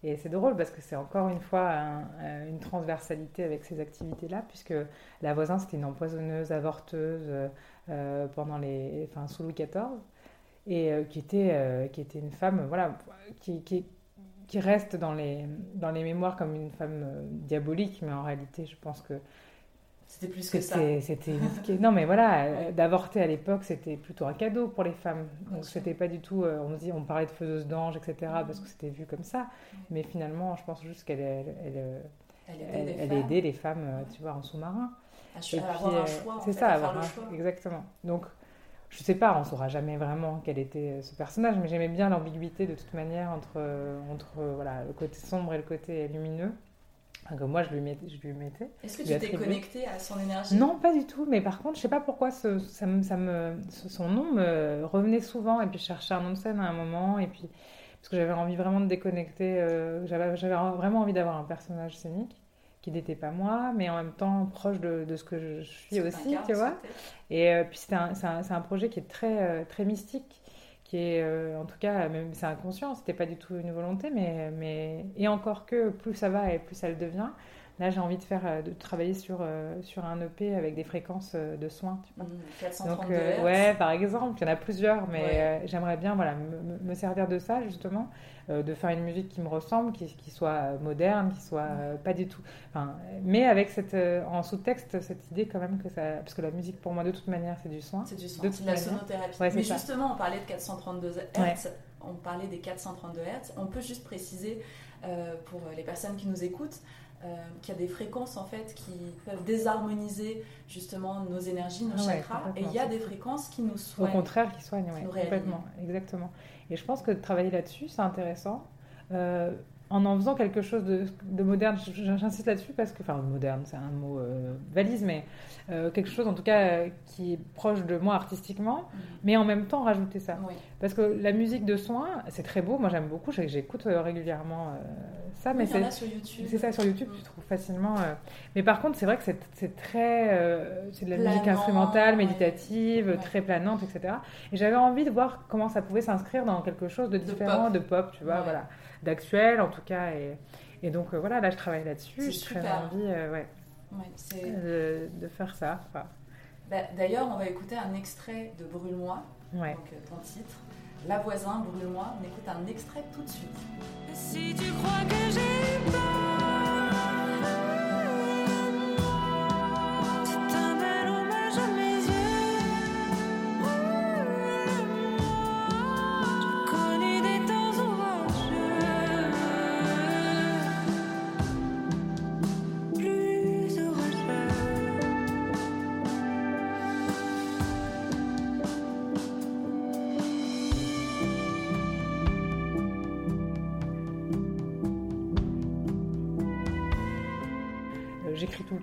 Speaker 2: Et c'est drôle parce que c'est encore une fois un- un- une transversalité avec ces activités-là, puisque la voisin, c'était une empoisonneuse, avorteuse euh, pendant les, enfin, sous Louis XIV, et euh, qui, était, euh, qui était une femme voilà, qui, qui, qui reste dans les, dans les mémoires comme une femme euh, diabolique, mais en réalité, je pense que
Speaker 1: C'était plus que ça.
Speaker 2: C'était non mais voilà, d'avorter à l'époque c'était plutôt un cadeau pour les femmes. Donc c'était pas du tout, on dit, on parlait de faiseuse d'ange, etc. Parce que c'était vu comme ça. Mais finalement, je pense juste qu'elle elle, elle, elle, aidait les femmes, tu vois, en sous-marin.
Speaker 1: À, avoir un choix.
Speaker 2: C'est ça, avoir un choix. Exactement. Donc je sais pas, on saura jamais vraiment quel était euh, ce personnage, mais j'aimais bien l'ambiguïté de toute manière entre, euh, entre euh, voilà, le côté sombre et le côté lumineux. que moi, je lui mettais. Je lui mettais
Speaker 1: Est-ce que tu t'es connecté à son énergie?
Speaker 2: Non, pas du tout. Mais par contre, je sais pas pourquoi ce, ça me, ça me, son nom me revenait souvent. Et puis, je cherchais un nom de scène à un moment. Et puis, parce que j'avais envie vraiment de déconnecter. j'avais, j'avais vraiment envie d'avoir un personnage scénique qui n'était pas moi, mais en même temps proche de, de ce que je suis aussi, tu vois. Et euh, puis c'est un, un, un, projet qui est très, euh, très mystique, qui est, euh, en tout cas, même c'est inconscient, c'était pas du tout une volonté, mais, mais et encore que plus ça va et plus ça le devient. Là, j'ai envie de faire, de travailler sur, sur un EP avec des fréquences de soins. Tu vois.
Speaker 1: Mmh, Donc,
Speaker 2: ouais, par exemple, il y en a plusieurs, mais j'aimerais bien, voilà, me, servir de ça justement euh, de faire une musique qui me ressemble, qui, qui soit moderne, qui soit euh, pas du tout. Enfin, mais avec cette, euh, en sous-texte cette idée quand même que ça. Parce que la musique pour moi de toute manière c'est du soin.
Speaker 1: C'est du soin, c'est de la sonothérapie. mais justement, on parlait de 432 Hz, on parlait des 432 Hz. On peut juste préciser pour les personnes qui nous écoutent. Qu'il y a des fréquences en fait qui peuvent désharmoniser justement nos énergies, nos chakras, et il y a des fréquences qui nous soignent.
Speaker 2: Au contraire, qui soignent, oui, complètement, exactement. Et je pense que de travailler là-dessus, c'est intéressant. Euh, en en faisant quelque chose de, de moderne, j'insiste là-dessus parce que, enfin, moderne, c'est un mot euh, valise, mais euh, quelque chose en tout cas qui est proche de moi artistiquement, mm. mais en même temps rajouter ça. Parce que la musique de soins, c'est très beau, moi j'aime beaucoup, j'écoute régulièrement ça, mais
Speaker 1: c'est sur YouTube.
Speaker 2: C'est ça sur YouTube, tu trouves facilement. mais par contre, c'est vrai que c'est très, c'est de la musique instrumentale, méditative, très planante, etc. Et j'avais envie de voir comment ça pouvait s'inscrire dans quelque chose de différent, de pop, tu vois, voilà d'actuel en tout cas. Et, et donc euh, voilà, là je travaille là-dessus. J'ai très envie euh, ouais, de, de, faire ça.
Speaker 1: Bah, D'ailleurs, on va écouter un extrait de Brûle-moi,
Speaker 2: ouais.
Speaker 1: donc euh, ton titre. La voisin, Brûle-moi. On écoute un extrait tout de suite.
Speaker 6: Si tu crois que j'ai peur.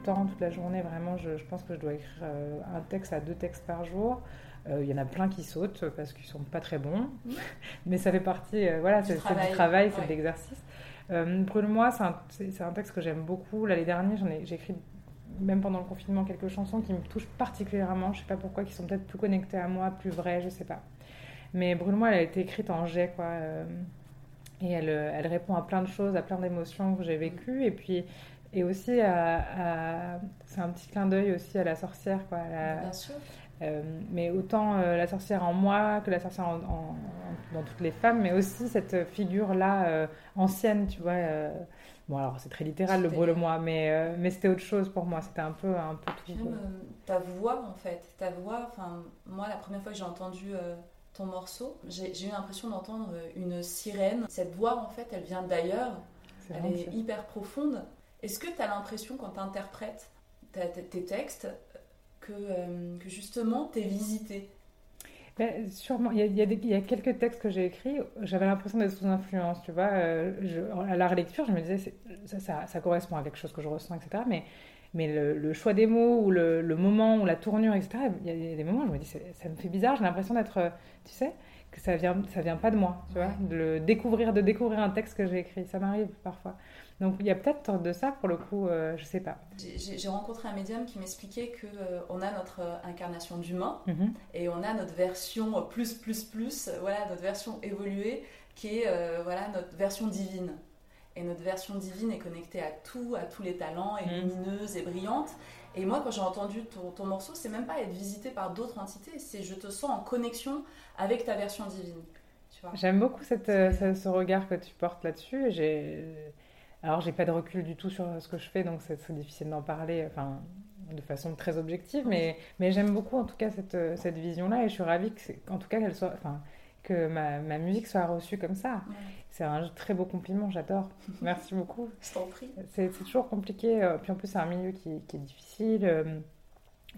Speaker 2: Temps, toute la journée. Vraiment, je, pense que je dois écrire euh, un texte à deux textes par jour. Euh, il y en a plein qui sautent parce qu'ils sont pas très bons, mmh. *laughs* mais ça fait partie. Euh, voilà, c'est du travail, c'est de l'exercice. Brûle-moi, c'est un, texte que j'aime beaucoup. L'année dernière, j'ai écrit même pendant le confinement quelques chansons qui me touchent particulièrement. Je sais pas pourquoi, qui sont peut-être plus connectées à moi, plus vraies, je sais pas. Mais Brûle-moi, elle a été écrite en jet, quoi. et elle, elle, répond à plein de choses, à plein d'émotions que j'ai vécues. Et puis, et aussi, à, c'est un petit clin d'œil aussi à la sorcière. Quoi,
Speaker 1: Bien sûr.
Speaker 2: Euh, mais autant euh, la sorcière en moi que la sorcière en, dans toutes les femmes, mais aussi cette figure-là euh, ancienne, tu vois. bon, alors c'est très littéral le brûle-moi, mais, mais c'était autre chose pour moi. C'était un peu, un peu tout.
Speaker 1: ta voix, en fait. Ta voix, enfin, moi, la première fois que j'ai entendu ton morceau, j'ai eu l'impression d'entendre une sirène. Cette voix, en fait, elle vient d'ailleurs. Elle est hyper profonde. Est-ce que tu as l'impression quand tu interprètes tes textes que, euh, justement tu es visité?
Speaker 2: Ben, sûrement, il y, a, y a quelques textes que j'ai écrits, j'avais l'impression d'être sous influence, tu vois. Euh, à la relecture, je me disais, ça, ça, ça, correspond à quelque chose que je ressens, etc. Mais, mais le, choix des mots, ou le, le, moment, ou la tournure, etc., il y, a, des moments où je me dis, ça me fait bizarre, j'ai l'impression d'être, tu sais, que ça vient, ça vient pas de moi, tu vois. De le découvrir, de découvrir un texte que j'ai écrit, ça m'arrive parfois. Donc il y a peut-être de ça pour le coup, euh, je sais pas.
Speaker 1: J'ai rencontré un médium qui m'expliquait que euh, on a notre euh, incarnation d'humain mhm. et on a notre version plus plus plus, voilà notre version évoluée qui est voilà notre version divine. Et notre version divine est connectée à tout, à tous les talents, et mhm. lumineuse et brillante. Et moi, quand j'ai entendu ton, ton morceau, c'est même pas être visité par d'autres entités, c'est je te sens en connexion avec ta version divine.
Speaker 2: J'aime beaucoup cette, ce, regard que tu portes là-dessus. J'ai alors, j'ai pas de recul du tout sur ce que je fais, donc c'est difficile d'en parler. Enfin, de façon très objective, mais, mais j'aime beaucoup en tout cas cette, euh, cette vision-là et je suis ravie que, c'est- en tout cas, qu'elle soit, enfin, que ma, ma musique soit reçue comme ça.
Speaker 1: Ouais.
Speaker 2: C'est un très beau compliment, j'adore. *laughs* Merci beaucoup.
Speaker 1: Je t'en prie.
Speaker 2: C'est toujours compliqué, euh, puis en plus c'est un milieu qui, qui est difficile, euh,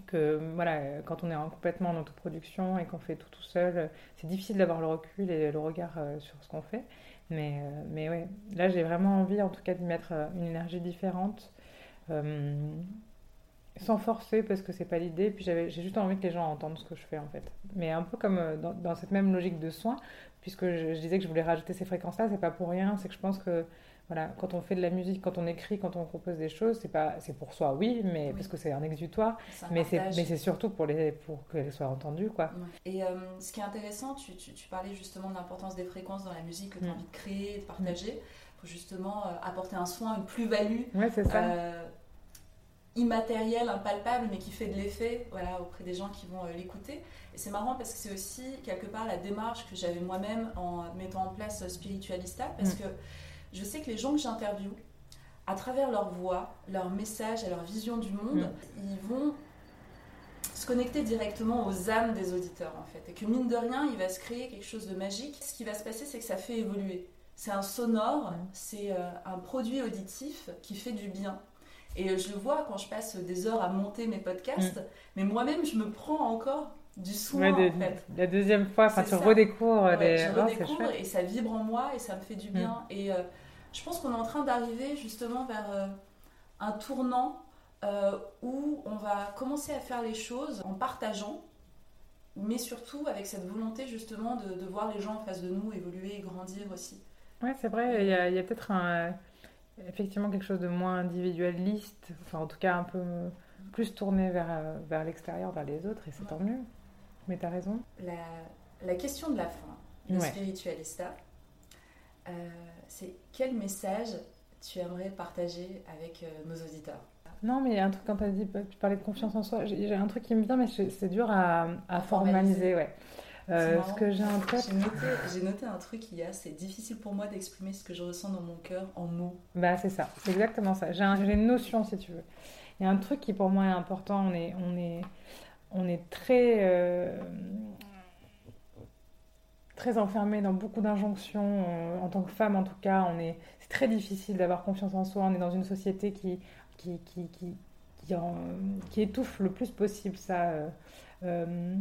Speaker 2: que voilà, quand on est en- complètement en autoproduction et qu'on fait tout tout seul, c'est difficile d'avoir le recul et le regard euh, sur ce qu'on fait. Mais, mais ouais, là j'ai vraiment envie en tout cas d'y mettre une énergie différente, euh, sans forcer parce que c'est pas l'idée, puis j'avais- j'ai juste envie que les gens entendent ce que je fais en fait. Mais un peu comme euh, dans, dans cette même logique de soin, puisque je, je disais que je voulais rajouter ces fréquences-là, c'est pas pour rien, c'est que je pense que voilà, quand on fait de la musique, quand on écrit, quand on compose des choses, c'est pas, c'est pour soi, oui, mais
Speaker 1: Oui.
Speaker 2: parce que c'est un exutoire,
Speaker 1: un
Speaker 2: mais c'est, mais c'est surtout pour les, pour qu'elles soient entendues, quoi.
Speaker 1: Et euh, ce qui est intéressant, tu, tu- tu parlais justement de l'importance des fréquences dans la musique que tu as
Speaker 2: Mm.
Speaker 1: envie de créer, de partager, pour justement euh, apporter un soin, une plus-value
Speaker 2: Ouais, c'est ça.
Speaker 1: euh, immatérielle, impalpable, mais qui fait de l'effet voilà, auprès des gens qui vont euh, l'écouter. Et c'est marrant parce que c'est aussi quelque part la démarche que j'avais moi-même en mettant en place euh, Spiritualista, parce
Speaker 2: Mm.
Speaker 1: que je sais que les gens que j'interviewe, à travers leur voix, leur message et leur vision du monde, ils vont se connecter directement aux âmes des auditeurs en fait. Et que mine de rien, il va se créer quelque chose de magique. Ce qui va se passer, c'est que ça fait évoluer. C'est un sonore,
Speaker 2: Mm.
Speaker 1: c'est euh, un produit auditif qui fait du bien. Et je le vois quand je passe des heures à monter mes podcasts, mais moi-même, je me prends encore du soin
Speaker 2: Mm. Ouais, de-
Speaker 1: en fait.
Speaker 2: La deuxième fois, enfin, tu
Speaker 1: ça.
Speaker 2: redécouvres
Speaker 1: Ouais,
Speaker 2: les.
Speaker 1: je redécouvre.
Speaker 2: Mm.
Speaker 1: et ça vibre en moi et ça me fait du bien. Et euh, je pense qu'on est en train d'arriver justement vers euh, un tournant euh, où on va commencer à faire les choses en partageant, mais surtout avec cette volonté justement de, de voir les gens en face de nous évoluer et grandir aussi.
Speaker 2: Ouais, c'est vrai, il y a, il y a peut-être un, effectivement quelque chose de moins individualiste, enfin en tout cas un peu plus tourné vers, euh, vers l'extérieur, vers les autres, et c'est tant mieux. Mais t'as raison.
Speaker 1: La, la question de la fin, le
Speaker 2: Ouais.
Speaker 1: spiritualista, euh, c'est quel message tu aimerais partager avec euh, nos auditeurs?
Speaker 2: Non, mais il y a un truc quand t'as dit, tu parlais de confiance en soi, j'ai un truc qui me vient, mais c'est c'est dur à, à
Speaker 1: À
Speaker 2: formaliser,
Speaker 1: formaliser.
Speaker 2: ouais. Euh, ce que j'ai
Speaker 1: J'ai noté, j'ai noté un truc il y a, c'est difficile pour moi d'exprimer ce que je ressens dans mon cœur en mots.
Speaker 2: Bah, c'est ça, c'est exactement ça. J'ai un- j'ai une notion, si tu veux. Il y a un truc qui pour moi est important. On est, on est, on est très, euh, très enfermé dans beaucoup d'injonctions. euh, En tant que femme, en tout cas, on est, c'est très difficile d'avoir confiance en soi. On est dans une société qui, qui, qui, qui, qui, en- qui étouffe le plus possible ça. euh,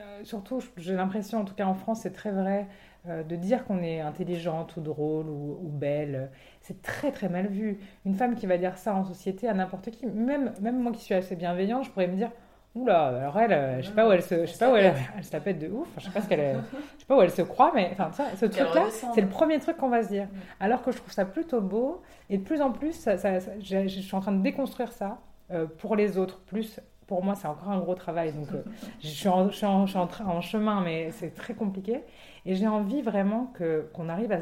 Speaker 2: euh, surtout, j'ai l'impression, en tout cas en France, c'est très vrai, euh, de dire qu'on est intelligente ou drôle ou, ou belle. C'est très très mal vu. Une femme qui va dire ça en société à n'importe qui, même, même moi qui suis assez bienveillante, je pourrais me dire Oula, alors elle, euh, je sais pas où elle se, je sais pas où elle, elle se la pète de ouf, je sais pas ce qu'elle, je sais pas où elle se croit, mais enfin, ça, ce truc-là, c'est le premier truc qu'on va se dire.
Speaker 1: Mm.
Speaker 2: Alors que je trouve ça plutôt beau, et de plus en plus, ça, ça- ça- j'ai- je suis en train de déconstruire ça euh, pour les autres. Plus, pour moi, c'est encore un gros travail, donc euh, je suis en, je suis en- je suis en train- en chemin, mais c'est très compliqué. Et j'ai envie vraiment que, qu'on arrive à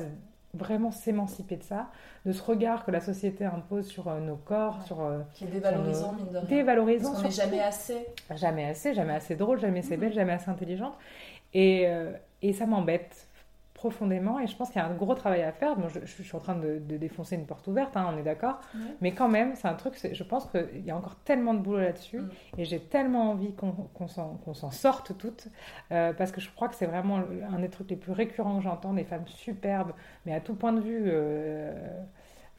Speaker 2: vraiment s'émanciper de ça, de ce regard que la société impose sur euh, nos corps,
Speaker 1: Ouais.
Speaker 2: sur euh,
Speaker 1: Qui est dévalorisant, mine de rien.
Speaker 2: dévalorisant.
Speaker 1: Parce n'est jamais assez.
Speaker 2: Jamais assez, jamais assez drôle, jamais assez
Speaker 1: Mhm.
Speaker 2: belle, jamais assez intelligente. Et, euh, et ça m'embête profondément et je pense qu'il y a un gros travail à faire. Bon, je, je suis en train de, de défoncer une porte ouverte, hein, on est d'accord.
Speaker 1: Ouais.
Speaker 2: Mais quand même, c'est un truc, je pense qu'il y a encore tellement de boulot là-dessus
Speaker 1: Mm.
Speaker 2: et j'ai tellement envie qu'on qu'on s'en s'en sorte toutes euh, parce que je crois que c'est vraiment un des trucs les plus récurrents que j'entends, des femmes superbes, mais à tout point de vue, euh,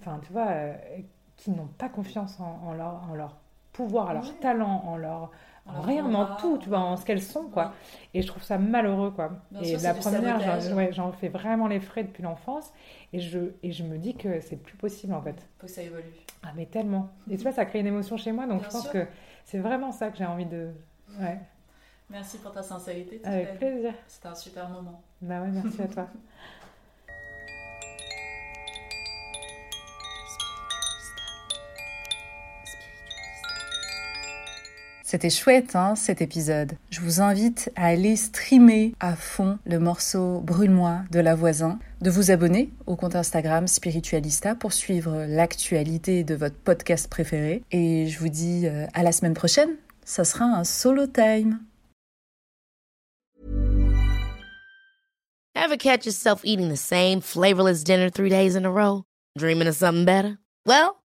Speaker 2: enfin, tu vois, euh, qui n'ont pas confiance en, en leur, en leur pouvoir, en leur
Speaker 1: Ouais.
Speaker 2: talent, en leur
Speaker 1: En
Speaker 2: rien, mais en tout, tu vois, en ce qu'elles sont, quoi. Et je trouve ça malheureux, quoi.
Speaker 1: Bien
Speaker 2: et
Speaker 1: sûr,
Speaker 2: la première, j'en ouais, fais vraiment les frais depuis l'enfance, et je, et je me dis que c'est plus possible, en fait.
Speaker 1: Faut que ça évolue.
Speaker 2: Ah, mais tellement. Et tu vois, ça crée une émotion chez moi, donc
Speaker 1: Bien
Speaker 2: je pense
Speaker 1: sûr.
Speaker 2: que c'est vraiment ça que j'ai envie de... Ouais,
Speaker 1: Merci pour ta sincérité.
Speaker 2: avec plaisir.
Speaker 1: C'était un super moment.
Speaker 2: Bah ouais, merci à toi. *laughs*
Speaker 7: C'était chouette, hein, cet épisode. Je vous invite à aller streamer à fond le morceau Brûle-moi de la voisin, de vous abonner au compte Instagram Spiritualista pour suivre l'actualité de votre podcast préféré. Et je vous dis euh, à la semaine prochaine. Ça sera un solo time.
Speaker 5: Ever catch yourself eating the same flavorless dinner three days in a row? Dreaming of something better? Well,